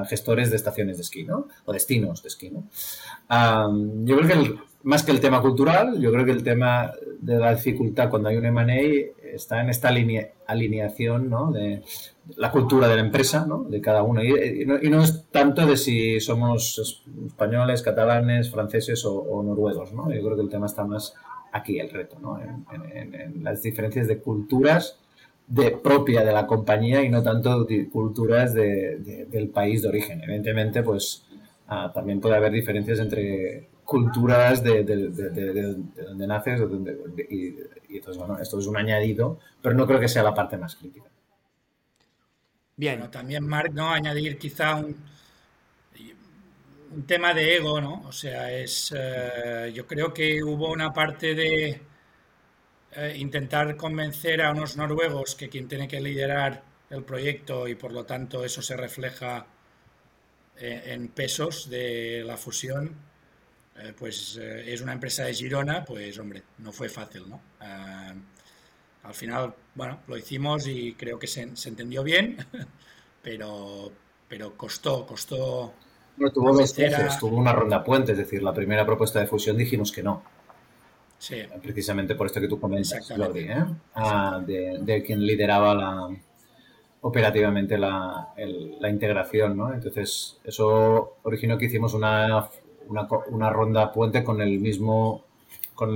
gestores de estaciones de esquí, ¿no? O destinos de esquí, ¿no? yo creo que más que el tema cultural, yo creo que el tema de la dificultad cuando hay un M&A está en esta alineación ¿no? de la cultura de la empresa, ¿no? de cada uno. Y, no, es tanto de si somos españoles, catalanes, franceses o, noruegos. ¿no? Yo creo que el tema está más aquí, el reto, ¿no? en, las diferencias de culturas de, propia de la compañía y no tanto de culturas de, del país de origen. Evidentemente, pues ah, también puede haber diferencias entre culturas de, donde naces y, entonces, bueno, esto es un añadido, pero no creo que sea la parte más crítica. Bien, también Mark, ¿no? Añadir quizá un, un tema de ego, ¿no? O sea, es, eh, yo creo que hubo una parte de eh, intentar convencer a unos noruegos que quien tiene que liderar el proyecto y por lo tanto eso se refleja eh, en pesos de la fusión, eh, pues eh, es una empresa de Girona, pues hombre, no fue fácil, ¿no? Eh, al final, bueno, lo hicimos y creo que se, entendió bien, pero, pero costó, costó... No, tuvo dos tuvo una ronda puente, es decir, la primera propuesta de fusión dijimos que no. Sí. Precisamente por esto que tú comentas, Jordi, ah, de, quien lideraba la, operativamente la, la, integración, ¿no? Entonces, eso originó que hicimos una una, una ronda puente con el mismo con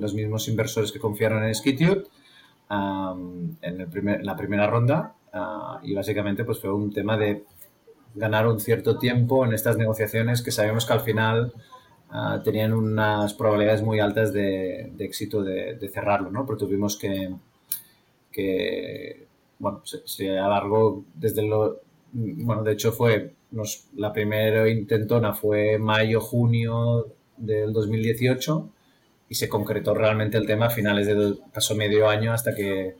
los mismos inversores que confiaron en Skitute en, el primer, la primera ronda ah, y básicamente pues fue un tema de ganar un cierto tiempo en estas negociaciones que sabemos que al final ah, tenían unas probabilidades muy altas de, éxito de, cerrarlo, ¿no? Pero tuvimos que bueno, se, alargó desde lo, bueno, de hecho fue, la primera intentona fue mayo, junio del 2018 y se concretó realmente el tema a finales de pasó medio año hasta que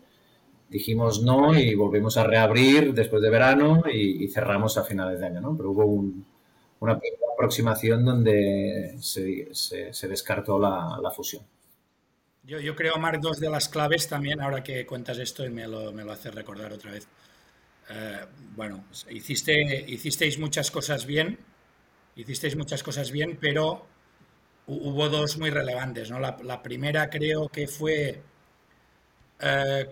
dijimos no y volvimos a reabrir después de verano y, cerramos a finales de año, ¿no? Pero hubo una aproximación donde se, descartó la, fusión. Yo, yo, creo, Marc, dos de las claves también, ahora que cuentas esto y me lo, me lo haces recordar otra vez. Eh, bueno, hiciste, hicisteis muchas cosas bien, hicisteis muchas cosas bien, pero hubo dos muy relevantes. ¿no? La, primera creo que fue eh,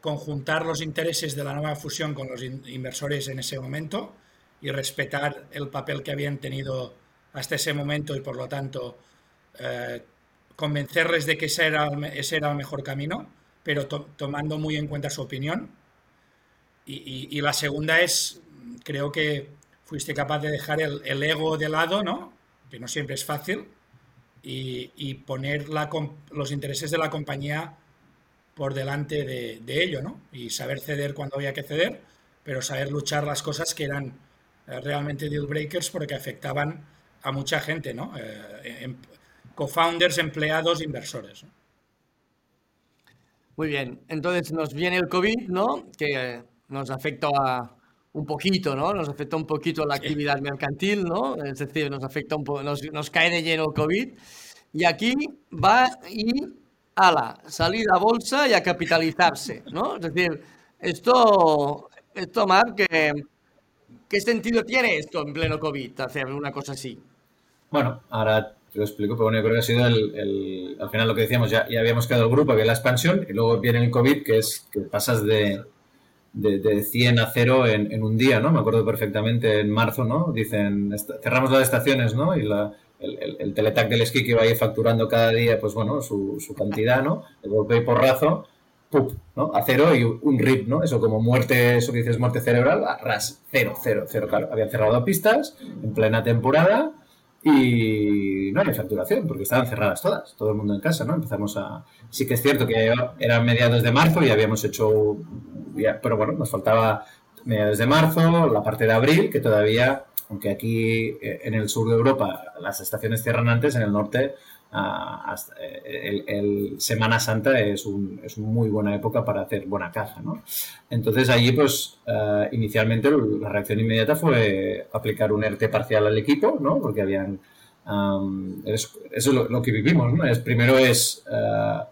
conjuntar los intereses de la nueva fusión con los inversores en ese momento y respetar el papel que habían tenido hasta ese momento y por lo tanto eh, convencerles de que ese era el mejor camino, pero tomando muy en cuenta su opinión. Y, la segunda es, creo que fuiste capaz de dejar el, ego de lado, ¿no? que no siempre es fácil, y, poner los intereses de la compañía por delante de, ello, ¿no? Y saber ceder cuando había que ceder, pero saber luchar las cosas que eran eh, realmente deal breakers porque afectaban a mucha gente, ¿no? Eh, em, co-founders, empleados, inversores. Muy bien, entonces nos viene el COVID, ¿no? Que nos afecta un poquito, ¿no? Nos afecta un poquito la actividad mercantil, ¿no? Es decir, nos afecta un poco, nos, nos, cae de lleno el COVID. Y aquí va y a la salida a bolsa y a capitalizarse, ¿no? Es decir, esto, esto ¿qué, ¿qué sentido tiene esto en pleno COVID, hacer una cosa así? Bueno, ahora te lo explico, pero bueno, yo creo que ha sido el, al final lo que decíamos, ya, ya habíamos quedado el grupo, había la expansión, y luego viene el COVID, que es que pasas de, de, 100 a 0 en, un día, ¿no? Me acuerdo perfectamente en marzo, ¿no? Dicen, cerramos las estaciones, ¿no? Y la, el, el, teletac del esquí que va a ir facturando cada día, pues bueno, su, su cantidad, ¿no? El golpe y porrazo. ¿no? A cero y un rip, ¿no? Eso como muerte, eso que dices muerte cerebral, ras, cero, cero, cero, claro. Habían cerrado pistas en plena temporada y no había facturación porque estaban cerradas todas, todo el mundo en casa, ¿no? Empezamos a... Sí que es cierto que eran mediados de marzo y habíamos hecho... pero bueno, nos faltaba mediados de marzo, la parte de abril, que todavía, aunque aquí eh, en el sur de Europa las estaciones cierran antes, en el norte eh, el, Semana Santa es, un, es muy buena época para hacer buena caja, ¿no? Entonces allí, pues, eh, inicialmente la reacción inmediata fue aplicar un ERTE parcial al equipo, ¿no? Porque habían... eso es lo, que vivimos, ¿no? Es, primero es... Uh,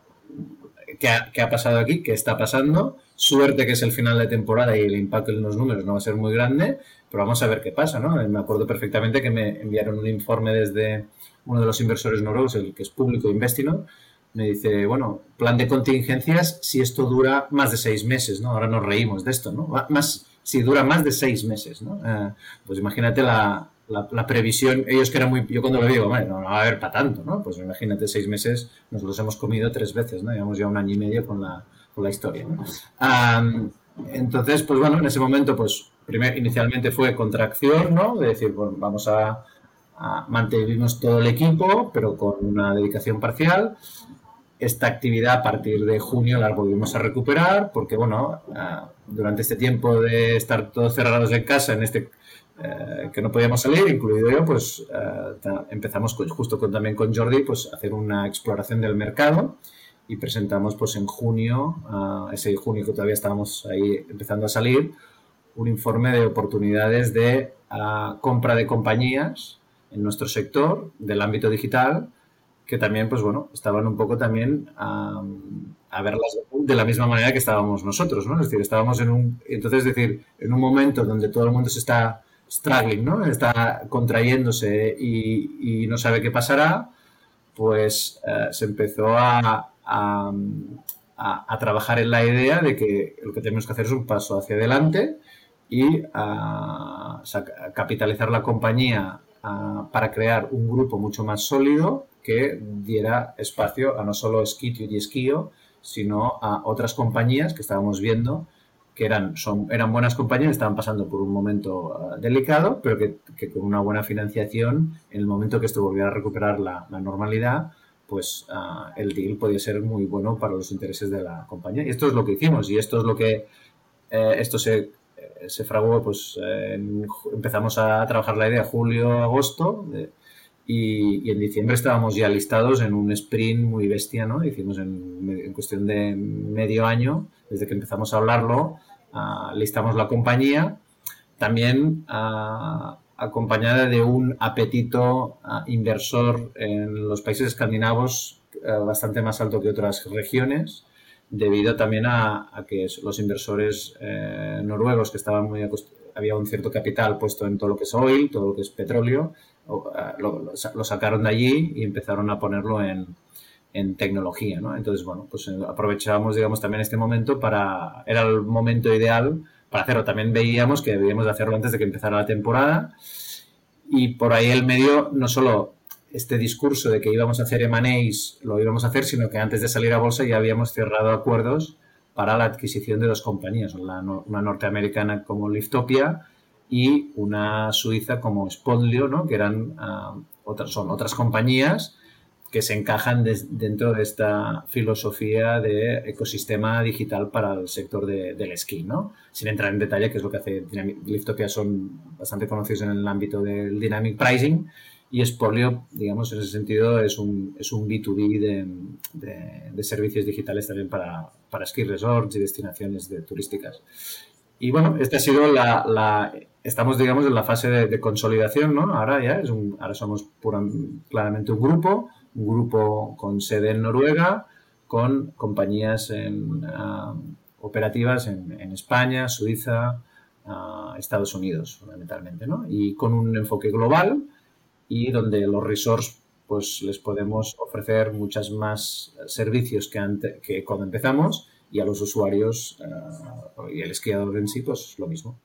¿qué, ha, ¿Qué ha pasado aquí? ¿Qué está pasando? Suerte que es el final de temporada y el impacto en los números no va a ser muy grande, pero vamos a ver qué pasa, ¿no? Me acuerdo perfectamente que me enviaron un informe desde uno de los inversores noruegos, el que es público Investinor, me dice, bueno, plan de contingencias si esto dura más de seis meses, ¿no? Ahora nos reímos de esto, ¿no? Más, si dura más de seis meses, ¿no? Eh, pues imagínate la, la, previsión, ellos que eran muy, yo cuando lo digo, bueno, no, va a haber para tanto, ¿no? Pues imagínate seis meses, nos los hemos comido tres veces, ¿no? Llevamos ya un año y medio con la, con la historia, ¿no? entonces, pues bueno, en ese momento, pues, primer, inicialmente fue contracción, ¿no? De decir, bueno, vamos a mantuvimos todo el equipo, pero con una dedicación parcial. Esta actividad a partir de junio la volvimos a recuperar porque, bueno, durante este tiempo de estar todos cerrados en casa, en este eh, que no podíamos salir, incluido yo, pues eh, empezamos justo con, también con Jordi pues a hacer una exploración del mercado y presentamos pues en junio, ese junio que todavía estábamos ahí empezando a salir, un informe de oportunidades de compra de compañías en nuestro sector del ámbito digital que también, pues bueno, estaban un poco también a, verlas de la misma manera que estábamos nosotros, ¿no? Es decir, estábamos en un, entonces, es decir, en un momento donde todo el mundo se está struggling, ¿no? Está contrayéndose y, no sabe qué pasará, pues eh, se empezó a, a, trabajar en la idea de que lo que tenemos que hacer es un paso hacia adelante y a, capitalizar la compañía para crear un grupo mucho más sólido que diera espacio a no solo Skitio y Esquío, sino a otras compañías que estábamos viendo que eran, son, eran buenas compañías, estaban pasando por un momento ah, delicado, pero que, con una buena financiación, en el momento que esto volviera a recuperar la, normalidad, pues ah, el deal podía ser muy bueno para los intereses de la compañía. Y esto es lo que hicimos y esto es lo que, eh, esto se, se fraguó, pues empezamos a trabajar la idea julio, agosto. y, en diciembre estábamos ya listados en un sprint muy bestia, ¿no? Hicimos en, en cuestión de medio año, desde que empezamos a hablarlo, uh, listamos la compañía, también uh, acompañada de un apetito uh, inversor en los países escandinavos bastante más alto que otras regiones, debido también a, a que los inversores eh, noruegos que estaban muy había un cierto capital puesto en todo lo que es oil, todo lo que es petróleo, lo, lo sacaron de allí y empezaron a ponerlo en, en tecnología, ¿no? Entonces, bueno, pues eh, aprovechábamos, digamos, también este momento para... Era el momento ideal para hacerlo. También veíamos que debíamos de hacerlo antes de que empezara la temporada y por ahí el medio, no solo este discurso de que íbamos a hacer M&As lo íbamos a hacer, sino que antes de salir a bolsa ya habíamos cerrado acuerdos para la adquisición de dos compañías, una norteamericana como Liftopia y una suiza como Spondlio, ¿no? que eran ah, otras, son otras compañías que se encajan dentro de esta filosofía de ecosistema digital para el sector del esquí, ¿no? Sin entrar en detalle, que es lo que hace Dynamic, Liftopia, son bastante conocidos en el ámbito del dynamic pricing y Spolio, digamos, en ese sentido es un, es un B2B de, de, servicios digitales también para, para ski resorts y destinaciones de, turísticas. Y bueno, esta ha sido la, la, estamos, digamos, en la fase de, consolidación, ¿no? Ahora ya es ahora somos claramente un grupo, un grupo con sede en Noruega, con compañías ah, operativas en, España, Suiza, uh, Estados Unidos, fundamentalmente, ¿no? Y con un enfoque global y donde los resorts pues les podemos ofrecer muchas más servicios que, que cuando empezamos y a los usuarios uh, y el esquiador en sí, pues lo mismo.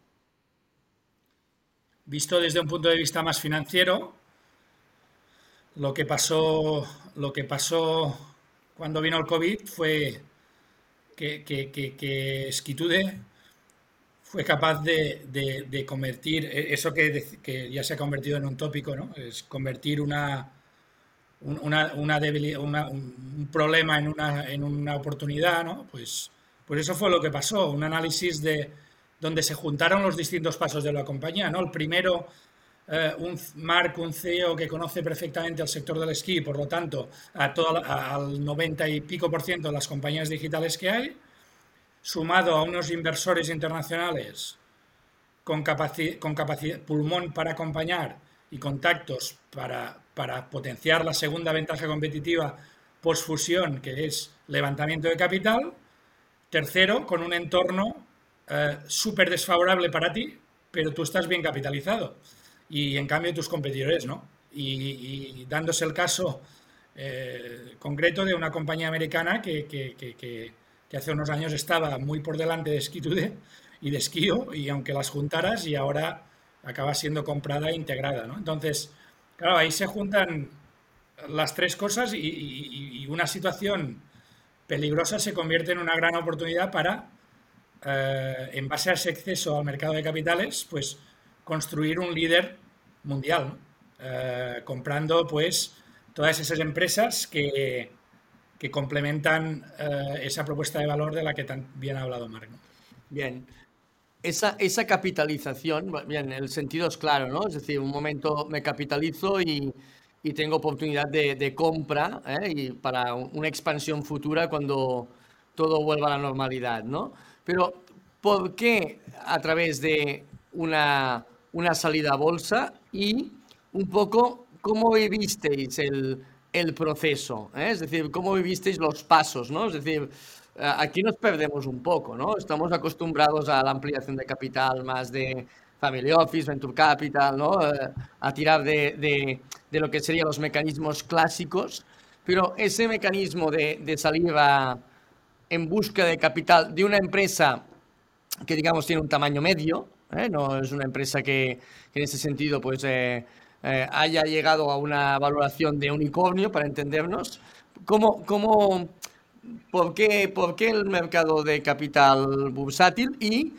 Visto desde un punto de vista más financiero, lo que pasó, lo que pasó cuando vino el COVID fue que, que, que, Skitude fue capaz de, convertir e, eso que, ya se ha convertido en un tópico, ¿no? Es convertir una, una, una debilidad, un problema en una, en una oportunidad, ¿no? Pues, pues eso fue lo que pasó, un análisis de donde se juntaron los distintos pasos de la compañía, ¿no? El primero eh, un Mark, un CEO que conoce perfectamente el sector del esquí, por lo tanto, a todo, al 90 y pico por ciento de las compañías digitales que hay, sumado a unos inversores internacionales con, con capacidad, pulmón para acompañar y contactos para, para potenciar la segunda ventaja competitiva post-fusión, que es levantamiento de capital. Tercero, con un entorno eh, súper desfavorable para ti, pero tú estás bien capitalizado y en cambio tus competidores no. Y, dándose el caso eh, concreto de una compañía americana que, que, hace unos años estaba muy por delante de Skitude y de Skio, y aunque las juntaras, y ahora acaba siendo comprada e integrada. ¿no? Entonces, claro, ahí se juntan las tres cosas y, una situación peligrosa se convierte en una gran oportunidad para, eh, en base a ese acceso al mercado de capitales, pues construir un líder mundial, eh, comprando pues todas esas empresas que, que complementan eh, esa propuesta de valor de la que tan bien ha hablado Marco. Bien. Esa, esa capitalización, bien, el sentido es claro, ¿no? Es decir, un momento me capitalizo y, y tengo oportunidad de, compra ¿eh? y para una expansión futura cuando todo vuelva a la normalidad, ¿no? Pero, ¿por qué a través de una una salida a bolsa y un poco cómo vivisteis el, el proceso, ¿eh? es decir, cómo vivisteis los pasos, ¿no? Es decir, aquí nos perdemos un poco, ¿no? Estamos acostumbrados a la ampliación de capital más de Family Office, Venture Capital, ¿no? Eh, a tirar de, de, de, lo que serían los mecanismos clásicos, pero ese mecanismo de, de salir a, en busca de capital de una empresa que digamos tiene un tamaño medio, ¿eh? No es una empresa que, en ese sentido pues, eh, eh, haya llegado a una valoración de unicornio, para entendernos. ¿Cómo, cómo ¿por qué, ¿por qué el mercado de capital bursátil y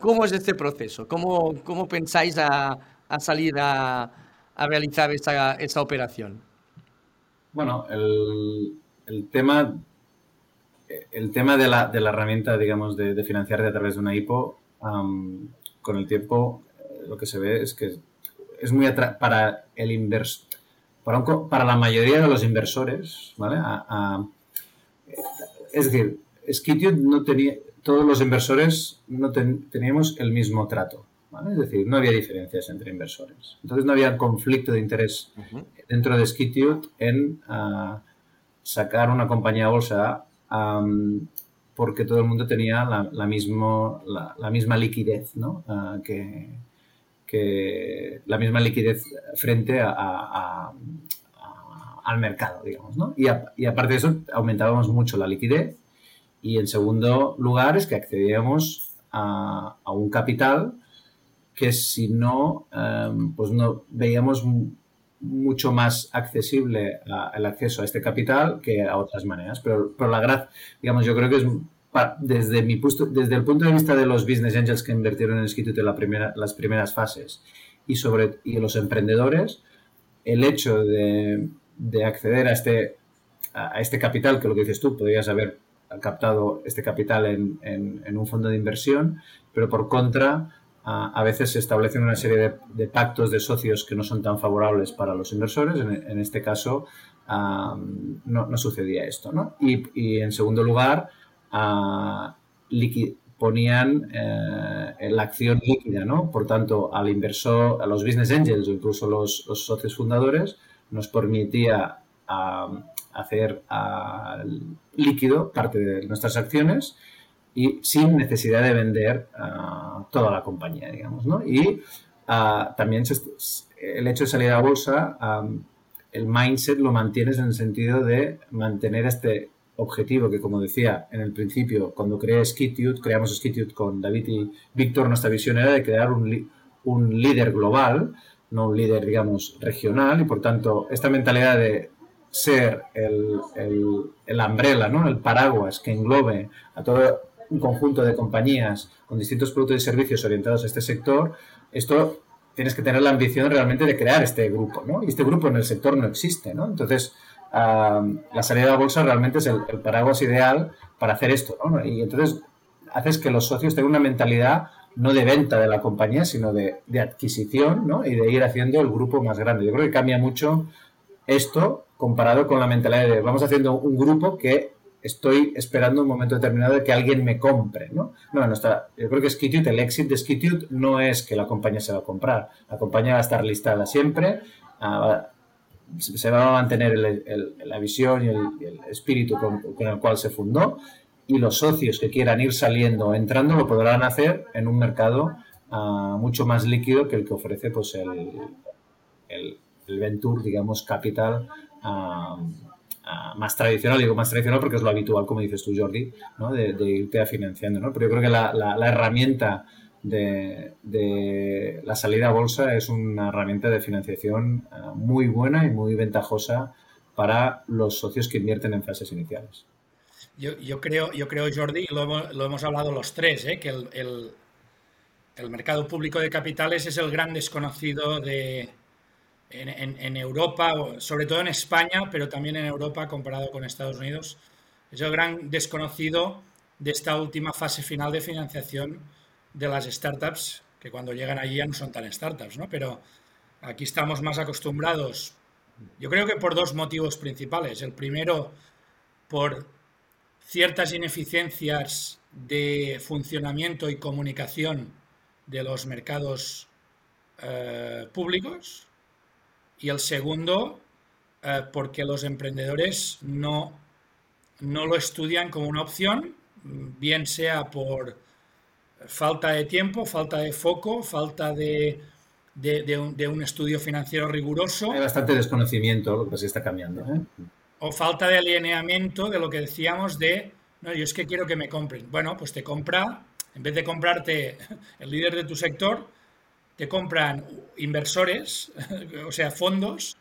cómo es este proceso? ¿Cómo, cómo pensáis a, salir a, realizar esa, esa operación? Bueno, el, el tema el tema de la, de la herramienta, digamos, de, de, financiar a través de una IPO, con el tiempo eh, lo que se ve es que es muy para el inversor, para, para, la mayoría de los inversores, ¿vale? A, a, es decir, Skitute no tenía, todos los inversores no ten, teníamos el mismo trato, ¿vale? Es decir, no había diferencias entre inversores. Entonces no había conflicto de interés uh -huh. dentro de Skitute en uh, sacar una compañía a bolsa um, porque todo el mundo tenía la, la, mismo, la, la misma liquidez, ¿no? Uh, que, que, la misma liquidez frente a, al mercado, digamos, ¿no? Y, y, aparte de eso, aumentábamos mucho la liquidez y en segundo lugar es que accedíamos a, un capital que si no, um, pues no veíamos mucho más accesible el acceso a este capital que a otras maneras. Pero, pero la gracia, digamos, yo creo que es desde, mi desde el punto de vista de los business angels que invirtieron en Instituto en la primera, las primeras fases y sobre y los emprendedores, el hecho de, de acceder a este, a este capital, que lo que dices tú, podrías haber captado este capital en, en, un fondo de inversión, pero por contra a veces se establecen una serie de, pactos de socios que no son tan favorables para los inversores. En, este caso, no, no, sucedía esto. ¿no? Y, en segundo lugar, ponían eh, la acción líquida. ¿no? Por tanto, al inversor, a los business angels o incluso los, los socios fundadores, nos permitía hacer líquido parte de nuestras acciones y sin necesidad de vender uh, toda la compañía, digamos, ¿no? Y uh, también el hecho de salir a bolsa, el mindset lo mantienes en el sentido de mantener este objetivo que, como decía en el principio, cuando creé Skitute, creamos Skitute con David y Víctor, nuestra visión era de crear un, un líder global, no un líder, digamos, regional, y por tanto, esta mentalidad de ser el, el, el umbrella, ¿no? el paraguas que englobe a todo un conjunto de compañías con distintos productos y servicios orientados a este sector, esto tienes que tener la ambición realmente de crear este grupo, ¿no? Y este grupo en el sector no existe, ¿no? Entonces, la salida a bolsa realmente es el, paraguas ideal para hacer esto. Y entonces haces que los socios tengan una mentalidad no de venta de la compañía, sino de, de adquisición, ¿no? Y de ir haciendo el grupo más grande. Yo creo que cambia mucho esto comparado con la mentalidad de vamos haciendo un grupo que estoy esperando un momento determinado de que alguien me compre, ¿no? No, está, yo creo que Skitute, el éxito de Skitute no es que la compañía se va a comprar, la compañía va a estar listada siempre, uh, se va a mantener el, la visión y el, espíritu con, el cual se fundó y los socios que quieran ir saliendo o entrando lo podrán hacer en un mercado uh, mucho más líquido que el que ofrece pues el, Venture, digamos, Capital uh, uh, más tradicional, digo más tradicional porque es lo habitual, como dices tú, Jordi, ¿no? de, irte financiando. ¿no? Pero yo creo que la herramienta de, la salida a bolsa es una herramienta de financiación uh, muy buena y muy ventajosa para los socios que invierten en fases iniciales. Yo, creo, yo creo, Jordi, lo hemos, lo hemos hablado los tres, ¿eh? que el, mercado público de capitales es el gran desconocido de, en, en, Europa, sobre todo en España, pero también en Europa comparado con Estados Unidos. Es el gran desconocido de esta última fase final de financiación de las startups, que cuando llegan allí ya no son tan startups, ¿no? Pero aquí estamos más acostumbrados, yo creo que por dos motivos principales. El primero, por ciertas ineficiencias de funcionamiento y comunicación de los mercados eh, públicos, y el segundo, eh, porque los emprendedores no, no lo estudian como una opción, bien sea por falta de tiempo, falta de foco, falta de, de, de, un, de un, estudio financiero riguroso. Hay bastante desconocimiento, lo que se está cambiando. ¿eh? O falta de alineamiento de lo que decíamos de, no, yo es que quiero que me compren. Bueno, pues te compra, en vez de comprarte el líder de tu sector, te compran inversores, o sea, fondos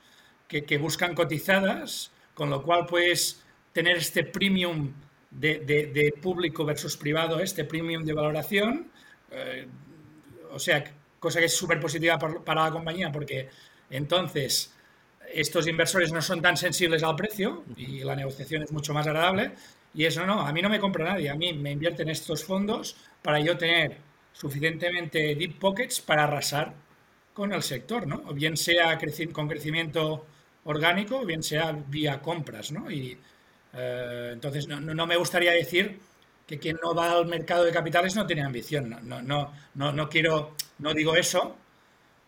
que, que buscan cotizadas, con lo cual puedes tener este premium de, público versus privado, este premium de valoración. Eh, o sea, cosa que es súper positiva para la compañía porque entonces estos inversores no son tan sensibles al precio y la negociación es mucho más agradable. Y eso no, a mí no me compra nadie, a mí me invierten estos fondos para yo tener suficientemente deep pockets para arrasar con el sector, ¿no? O bien sea con crecimiento orgánico, o bien sea vía compras, ¿no? Y eh, entonces no, no, me gustaría decir que quien no va al mercado de capitales no tiene ambición. No, no, no, no, quiero, no digo eso,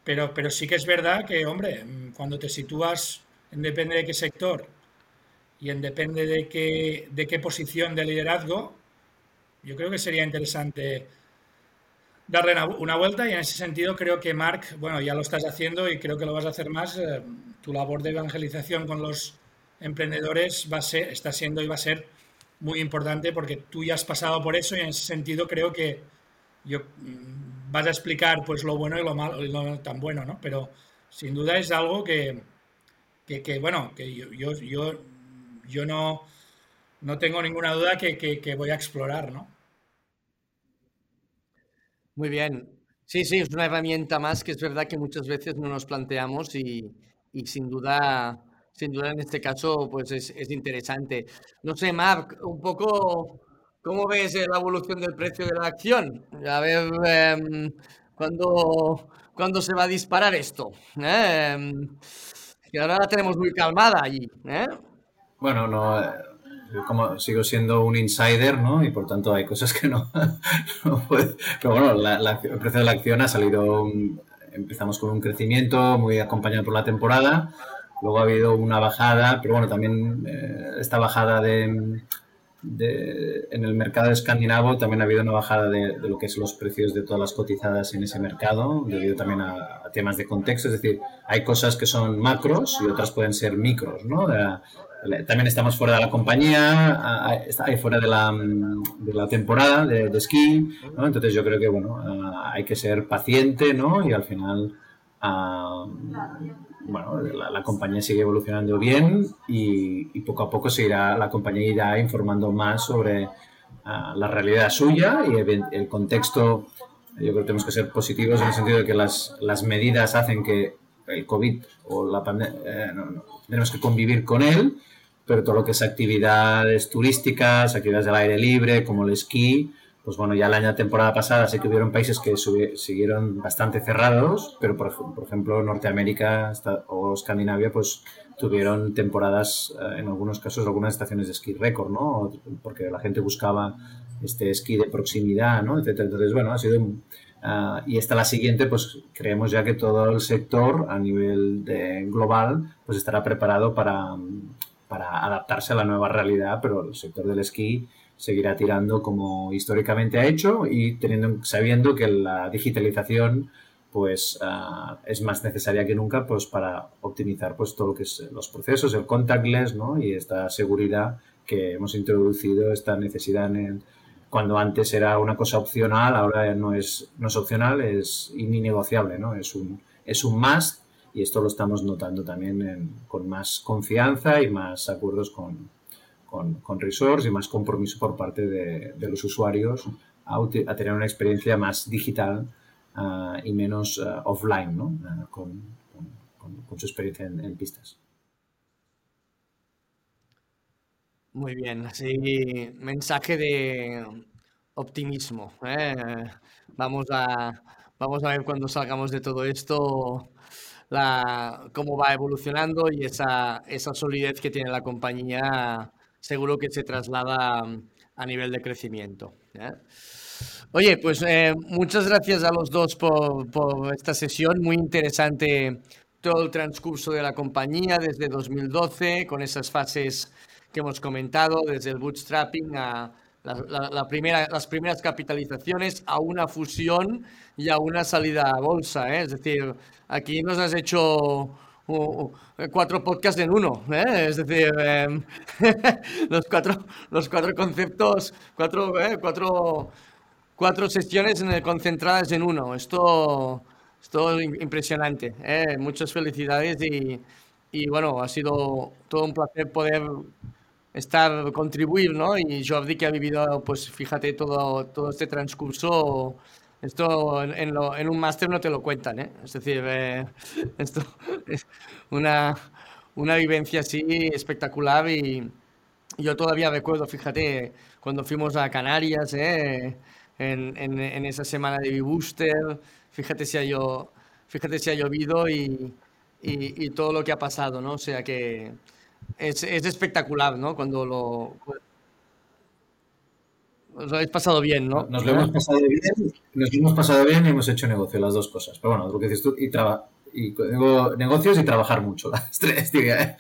pero, pero sí que es verdad que, hombre, cuando te sitúas en depende de qué sector y en depende de qué, de qué posición de liderazgo, yo creo que sería interesante darle una, vuelta y en ese sentido creo que Mark, bueno, ya lo estás haciendo y creo que lo vas a hacer más. Eh, tu labor de evangelización con los emprendedores va a ser, está siendo y va a ser muy importante porque tú ya has pasado por eso y en ese sentido creo que yo mm, vas a explicar pues lo bueno y lo malo y lo tan bueno, ¿no? Pero sin duda es algo que, que, bueno, que yo, yo, yo, no, no tengo ninguna duda que, que voy a explorar, ¿no? Muy bien. Sí, sí, es una herramienta más que es verdad que muchas veces no nos planteamos y, y sin duda sin duda en este caso pues es, es interesante. No sé, Marc, un poco cómo ves la evolución del precio de la acción. A ver eh, cuándo, se va a disparar esto. Eh, que ahora la tenemos muy calmada allí. ¿eh? Bueno, no, eh, como sigo siendo un insider, ¿no? Y por tanto hay cosas que no. Pero bueno, la, el precio de la acción ha salido, empezamos con un crecimiento muy acompañado por la temporada Luego ha habido una bajada, pero bueno, también eh, esta bajada de, en el mercado escandinavo también ha habido una bajada de, lo que son los precios de todas las cotizadas en ese mercado, debido también a, temas de contexto. Es decir, hay cosas que son macros y otras pueden ser micros, ¿no? también estamos fuera de la compañía, ahí fuera de la, temporada de, esquí, ¿no? Entonces yo creo que, bueno, hay que ser paciente, ¿no? Y al final bueno, la, compañía sigue evolucionando bien y, poco a poco se la compañía irá informando más sobre ah, la realidad suya y el, contexto. Yo creo que tenemos que ser positivos en el sentido de que las, las medidas hacen que el COVID o la pandemia, eh, tenemos que convivir con él, pero todo lo que es actividades turísticas, actividades del aire libre, como el esquí, pues bueno, ya la temporada pasada sé que hubieron países que siguieron bastante cerrados, pero por, ejemplo Norteamérica o Escandinavia pues tuvieron temporadas, eh, en algunos casos, algunas estaciones de esquí récord, ¿no? Porque la gente buscaba este esquí de proximidad, ¿no? Entonces, bueno, ha sido... Uh, y esta la siguiente, pues creemos ya que todo el sector a nivel global pues estará preparado para, para adaptarse a la nueva realidad, pero el sector del esquí seguirá tirando como históricamente ha hecho y teniendo, sabiendo que la digitalización pues ah, es más necesaria que nunca pues para optimizar pues todo lo que es los procesos, el contactless ¿no? y esta seguridad que hemos introducido, esta necesidad en cuando antes era una cosa opcional, ahora no es, no es opcional, es innegociable, ¿no? es, un, es un must y esto lo estamos notando también con más confianza y más acuerdos con, con, con y más compromiso por parte de, los usuarios a, tener una experiencia más digital ah, y menos ah, offline ¿no? Ah, con, con, su experiencia en, pistas. Muy bien, así mensaje de optimismo. ¿eh? Vamos, a, vamos a ver cuando salgamos de todo esto la, cómo va evolucionando y esa, esa solidez que tiene la compañía seguro que se traslada mm, a nivel de crecimiento. ¿eh? Oye, pues eh, muchas gracias a los dos por, por, esta sesión, muy interesante todo el transcurso de la compañía desde 2012, con esas fases que hemos comentado, desde el bootstrapping a la, primera, las primeras capitalizaciones, a una fusión y a una salida a bolsa. ¿eh? Es decir, aquí nos has hecho cuatro podcasts en uno, ¿eh? es decir, em, los, cuatro, los cuatro conceptos, cuatro, ¿eh? cuatro, cuatro sesiones concentradas en uno. Esto, esto es impresionante. ¿eh? Muchas felicidades y, y, bueno, ha sido todo un placer poder estar, contribuir, ¿no? Y Jordi que ha vivido, pues fíjate, todo, todo este transcurso, esto en, en, un máster no te lo cuentan, ¿eh? Es decir, eh, esto es una, una vivencia así espectacular y yo todavía recuerdo, fíjate, cuando fuimos a Canarias, ¿eh? en, en, esa semana de B-Booster, fíjate si ha, fíjate si ha llovido y, y, y, todo lo que ha pasado, ¿no? O sea que es, es espectacular, ¿no? Cuando lo... Os lo habéis pasado bien, ¿no? Nos lo hemos pasado bien, nos hemos pasado bien y hemos hecho negocio, las dos cosas. Pero bueno, lo que dices tú, y, traba, y negocios y trabajar mucho, las tres. ¿eh?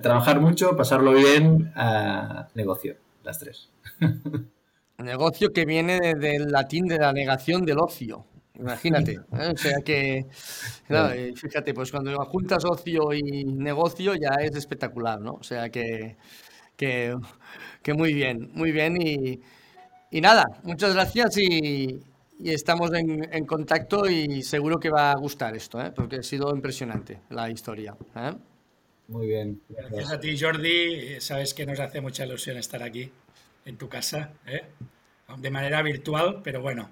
Trabajar mucho, pasarlo bien, uh, negocio, las tres. Negocio que viene del latín de la negación del ocio. Imagínate. ¿eh? O sea que, claro, fíjate, pues cuando juntas ocio y negocio ya es espectacular, ¿no? O sea que, que, que muy bien, muy bien. Y, y nada, muchas gracias y, y estamos en, en, contacto y seguro que va a gustar esto, ¿eh? porque ha sido impresionante la historia. ¿eh? Muy bien. Gracias a ti, Jordi. Sabes que nos hace mucha ilusión estar aquí, en tu casa, ¿eh? de manera virtual, pero bueno.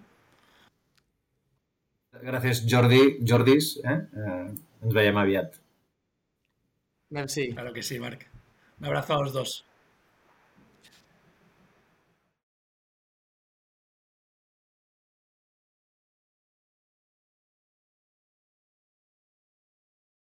Gracias, Jordi. Jordis, eh? Eh, ens veiem aviat. Merci. Claro que sí, Marc. Un abrazo a los dos.